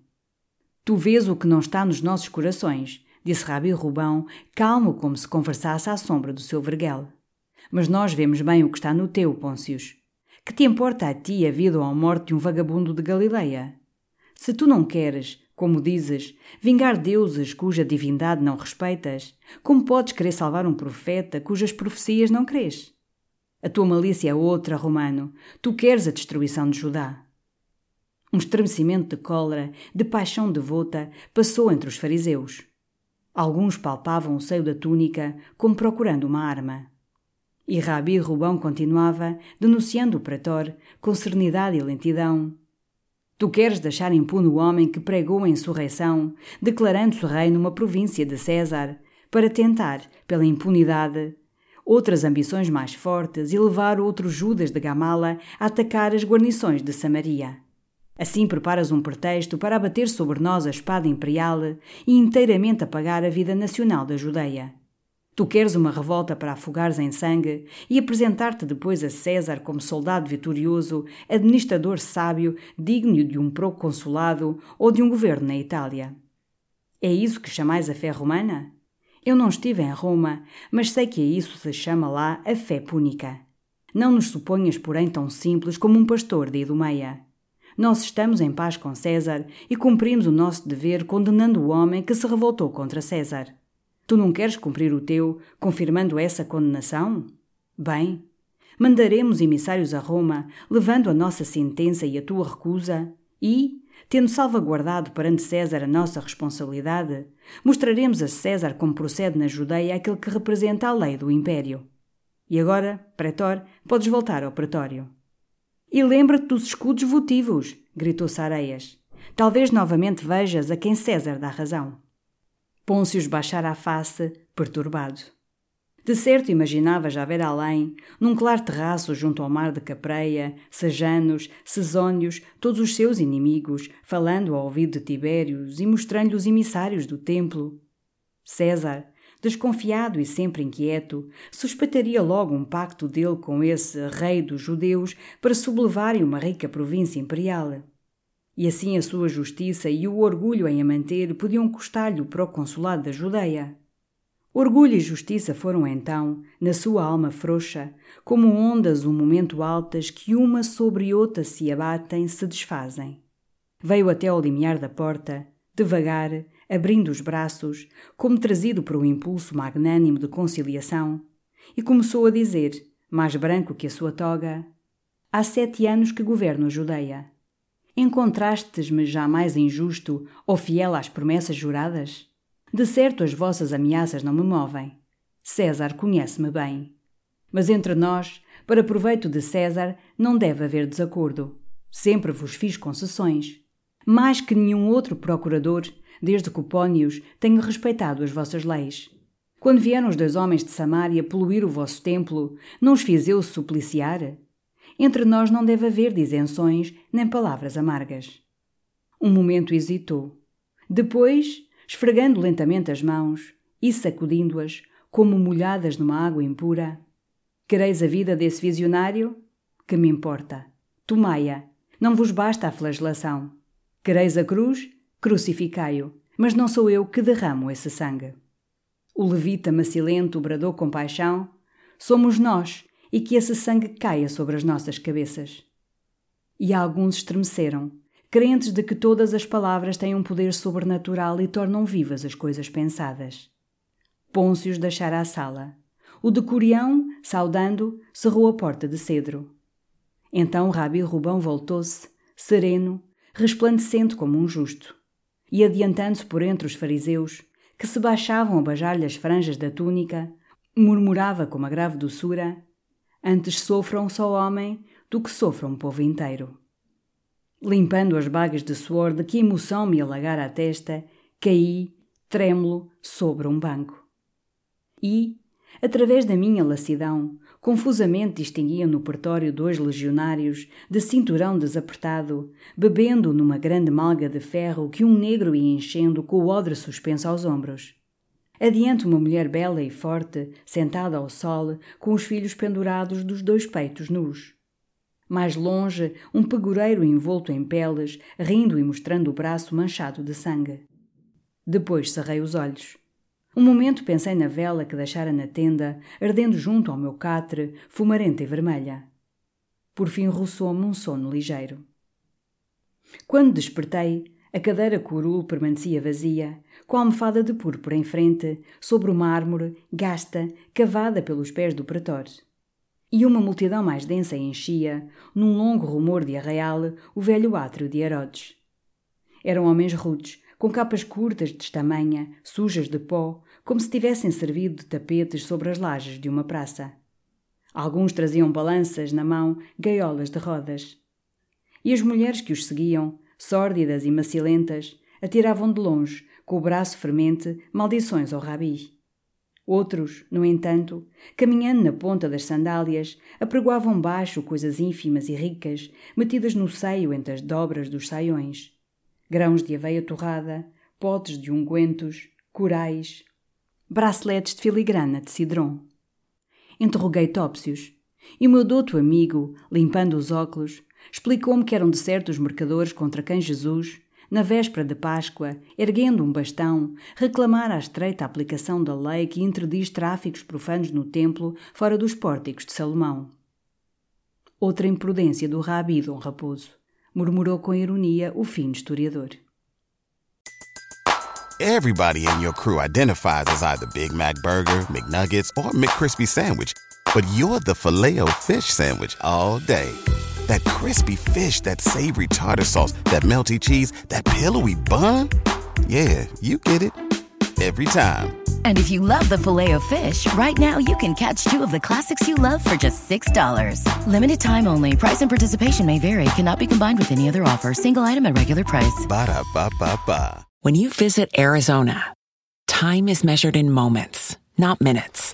Tu vês o que não está nos nossos corações, disse Rabi Rubão, calmo como se conversasse à sombra do seu verguel. Mas nós vemos bem o que está no teu, Pôncios. Que te importa a ti a vida ou a morte de um vagabundo de Galileia? Se tu não queres, como dizes, vingar deuses cuja divindade não respeitas, como podes querer salvar um profeta cujas profecias não crês? A tua malícia é outra, Romano. Tu queres a destruição de Judá. Um estremecimento de cólera, de paixão devota, passou entre os fariseus. Alguns palpavam o seio da túnica, como procurando uma arma. E Rabi Rubão continuava, denunciando o pretor, com serenidade e lentidão. Tu queres deixar impune o homem que pregou a insurreição, declarando-se rei numa província de César, para tentar, pela impunidade, outras ambições mais fortes e levar outro Judas de Gamala a atacar as guarnições de Samaria. Assim preparas um pretexto para abater sobre nós a espada imperial e inteiramente apagar a vida nacional da Judeia. Tu queres uma revolta para afogares em sangue e apresentar-te depois a César como soldado vitorioso, administrador sábio, digno de um proconsulado ou de um governo na Itália. É isso que chamais a fé romana? Eu não estive em Roma, mas sei que a isso se chama lá a fé púnica. Não nos suponhas, porém, tão simples como um pastor de Idumeia. Nós estamos em paz com César e cumprimos o nosso dever condenando o homem que se revoltou contra César. Tu não queres cumprir o teu, confirmando essa condenação? Bem, mandaremos emissários a Roma, levando a nossa sentença e a tua recusa, e, tendo salvaguardado perante César a nossa responsabilidade, mostraremos a César como procede na Judeia aquele que representa a lei do império. E agora, pretor, podes voltar ao pretório. E lembra-te dos escudos votivos, gritou Sareias. Talvez novamente vejas a quem César dá razão. Pôncio baixara a face, perturbado. De certo imaginava já ver além, num claro terraço junto ao mar de Capreia, Sejanos, Cesónios, todos os seus inimigos, falando ao ouvido de Tibérios e mostrando-lhe os emissários do templo. César, desconfiado e sempre inquieto, suspeitaria logo um pacto dele com esse rei dos judeus para sublevarem uma rica província imperial. E assim a sua justiça e o orgulho em a manter podiam custar-lhe o proconsulado da Judeia. Orgulho e justiça foram então, na sua alma frouxa, como ondas um momento altas que uma sobre outra se abatem, se desfazem. Veio até ao limiar da porta, devagar, abrindo os braços, como trazido por um impulso magnânimo de conciliação, e começou a dizer, mais branco que a sua toga: Há sete anos que governo a Judeia. Encontrastes-me jamais injusto ou fiel às promessas juradas? De certo as vossas ameaças não me movem. César conhece-me bem. Mas entre nós, para proveito de César, não deve haver desacordo. Sempre vos fiz concessões. Mais que nenhum outro procurador, desde Cupónios, tenho respeitado as vossas leis. Quando vieram os dois homens de Samaria poluir o vosso templo, não os fiz eu supliciar? Entre nós não deve haver disenções nem palavras amargas. Um momento hesitou. Depois, esfregando lentamente as mãos e sacudindo-as, como molhadas numa água impura, quereis a vida desse visionário? Que me importa? Tomai-a. Não vos basta a flagelação. Quereis a cruz? Crucificai-o. Mas não sou eu que derramo esse sangue. O levita macilento bradou com paixão: Somos nós e que esse sangue caia sobre as nossas cabeças. E alguns estremeceram, crentes de que todas as palavras têm um poder sobrenatural e tornam vivas as coisas pensadas. Pôncio deixara a sala. O decurião, saudando, cerrou a porta de cedro. Então Rabi Rubão voltou-se, sereno, resplandecente como um justo, e adiantando-se por entre os fariseus, que se baixavam a bajar-lhe as franjas da túnica, murmurava com uma grave doçura Antes sofra um só homem do que sofra um povo inteiro. Limpando as bagas de suor de que emoção me alagara a testa, caí, trêmulo, sobre um banco. E, através da minha lassidão, confusamente distinguia no pretório dois legionários, de cinturão desapertado, bebendo numa grande malga de ferro que um negro ia enchendo com o odre suspenso aos ombros. Adiante, uma mulher bela e forte, sentada ao sol, com os filhos pendurados dos dois peitos nus. Mais longe, um pegureiro envolto em peles, rindo e mostrando o braço manchado de sangue. Depois cerrei os olhos. Um momento pensei na vela que deixara na tenda, ardendo junto ao meu catre, fumarenta e vermelha. Por fim roçou-me um sono ligeiro. Quando despertei, a cadeira curul permanecia vazia, com a almofada de púrpura em frente, sobre o mármore, gasta, cavada pelos pés do pretor. E uma multidão mais densa enchia, num longo rumor de arraial, o velho átrio de Herodes. Eram homens rudes, com capas curtas de tamanha, sujas de pó, como se tivessem servido de tapetes sobre as lajes de uma praça. Alguns traziam balanças na mão, gaiolas de rodas. E as mulheres que os seguiam, sórdidas e macilentas, atiravam de longe, com o braço fremente, maldições ao rabi. Outros, no entanto, caminhando na ponta das sandálias, apregoavam baixo coisas ínfimas e ricas, metidas no seio entre as dobras dos saiões. Grãos de aveia torrada, potes de ungüentos, corais, braceletes de filigrana de cidrão. Interroguei Topsius, e o meu douto amigo, limpando os óculos, explicou-me que eram de certo os mercadores contra quem Jesus, na véspera de Páscoa, erguendo um bastão, reclamar a estreita aplicação da lei que interdiz tráficos profanos no templo fora dos pórticos de Salomão. Outra imprudência do Rabi Dom Raposo, murmurou com ironia o fino historiador. Everybody in your crew identifies as either Big Mac Burger, McNuggets, or McCrispy Sandwich, but you're the filet fish Sandwich all day. That crispy fish, that savory tartar sauce, that melty cheese, that pillowy bun. Yeah, you get it. Every time. And if you love the filet of fish, right now you can catch two of the classics you love for just $6. Limited time only. Price and participation may vary. Cannot be combined with any other offer. Single item at regular price. Ba da ba ba ba. When you visit Arizona, time is measured in moments, not minutes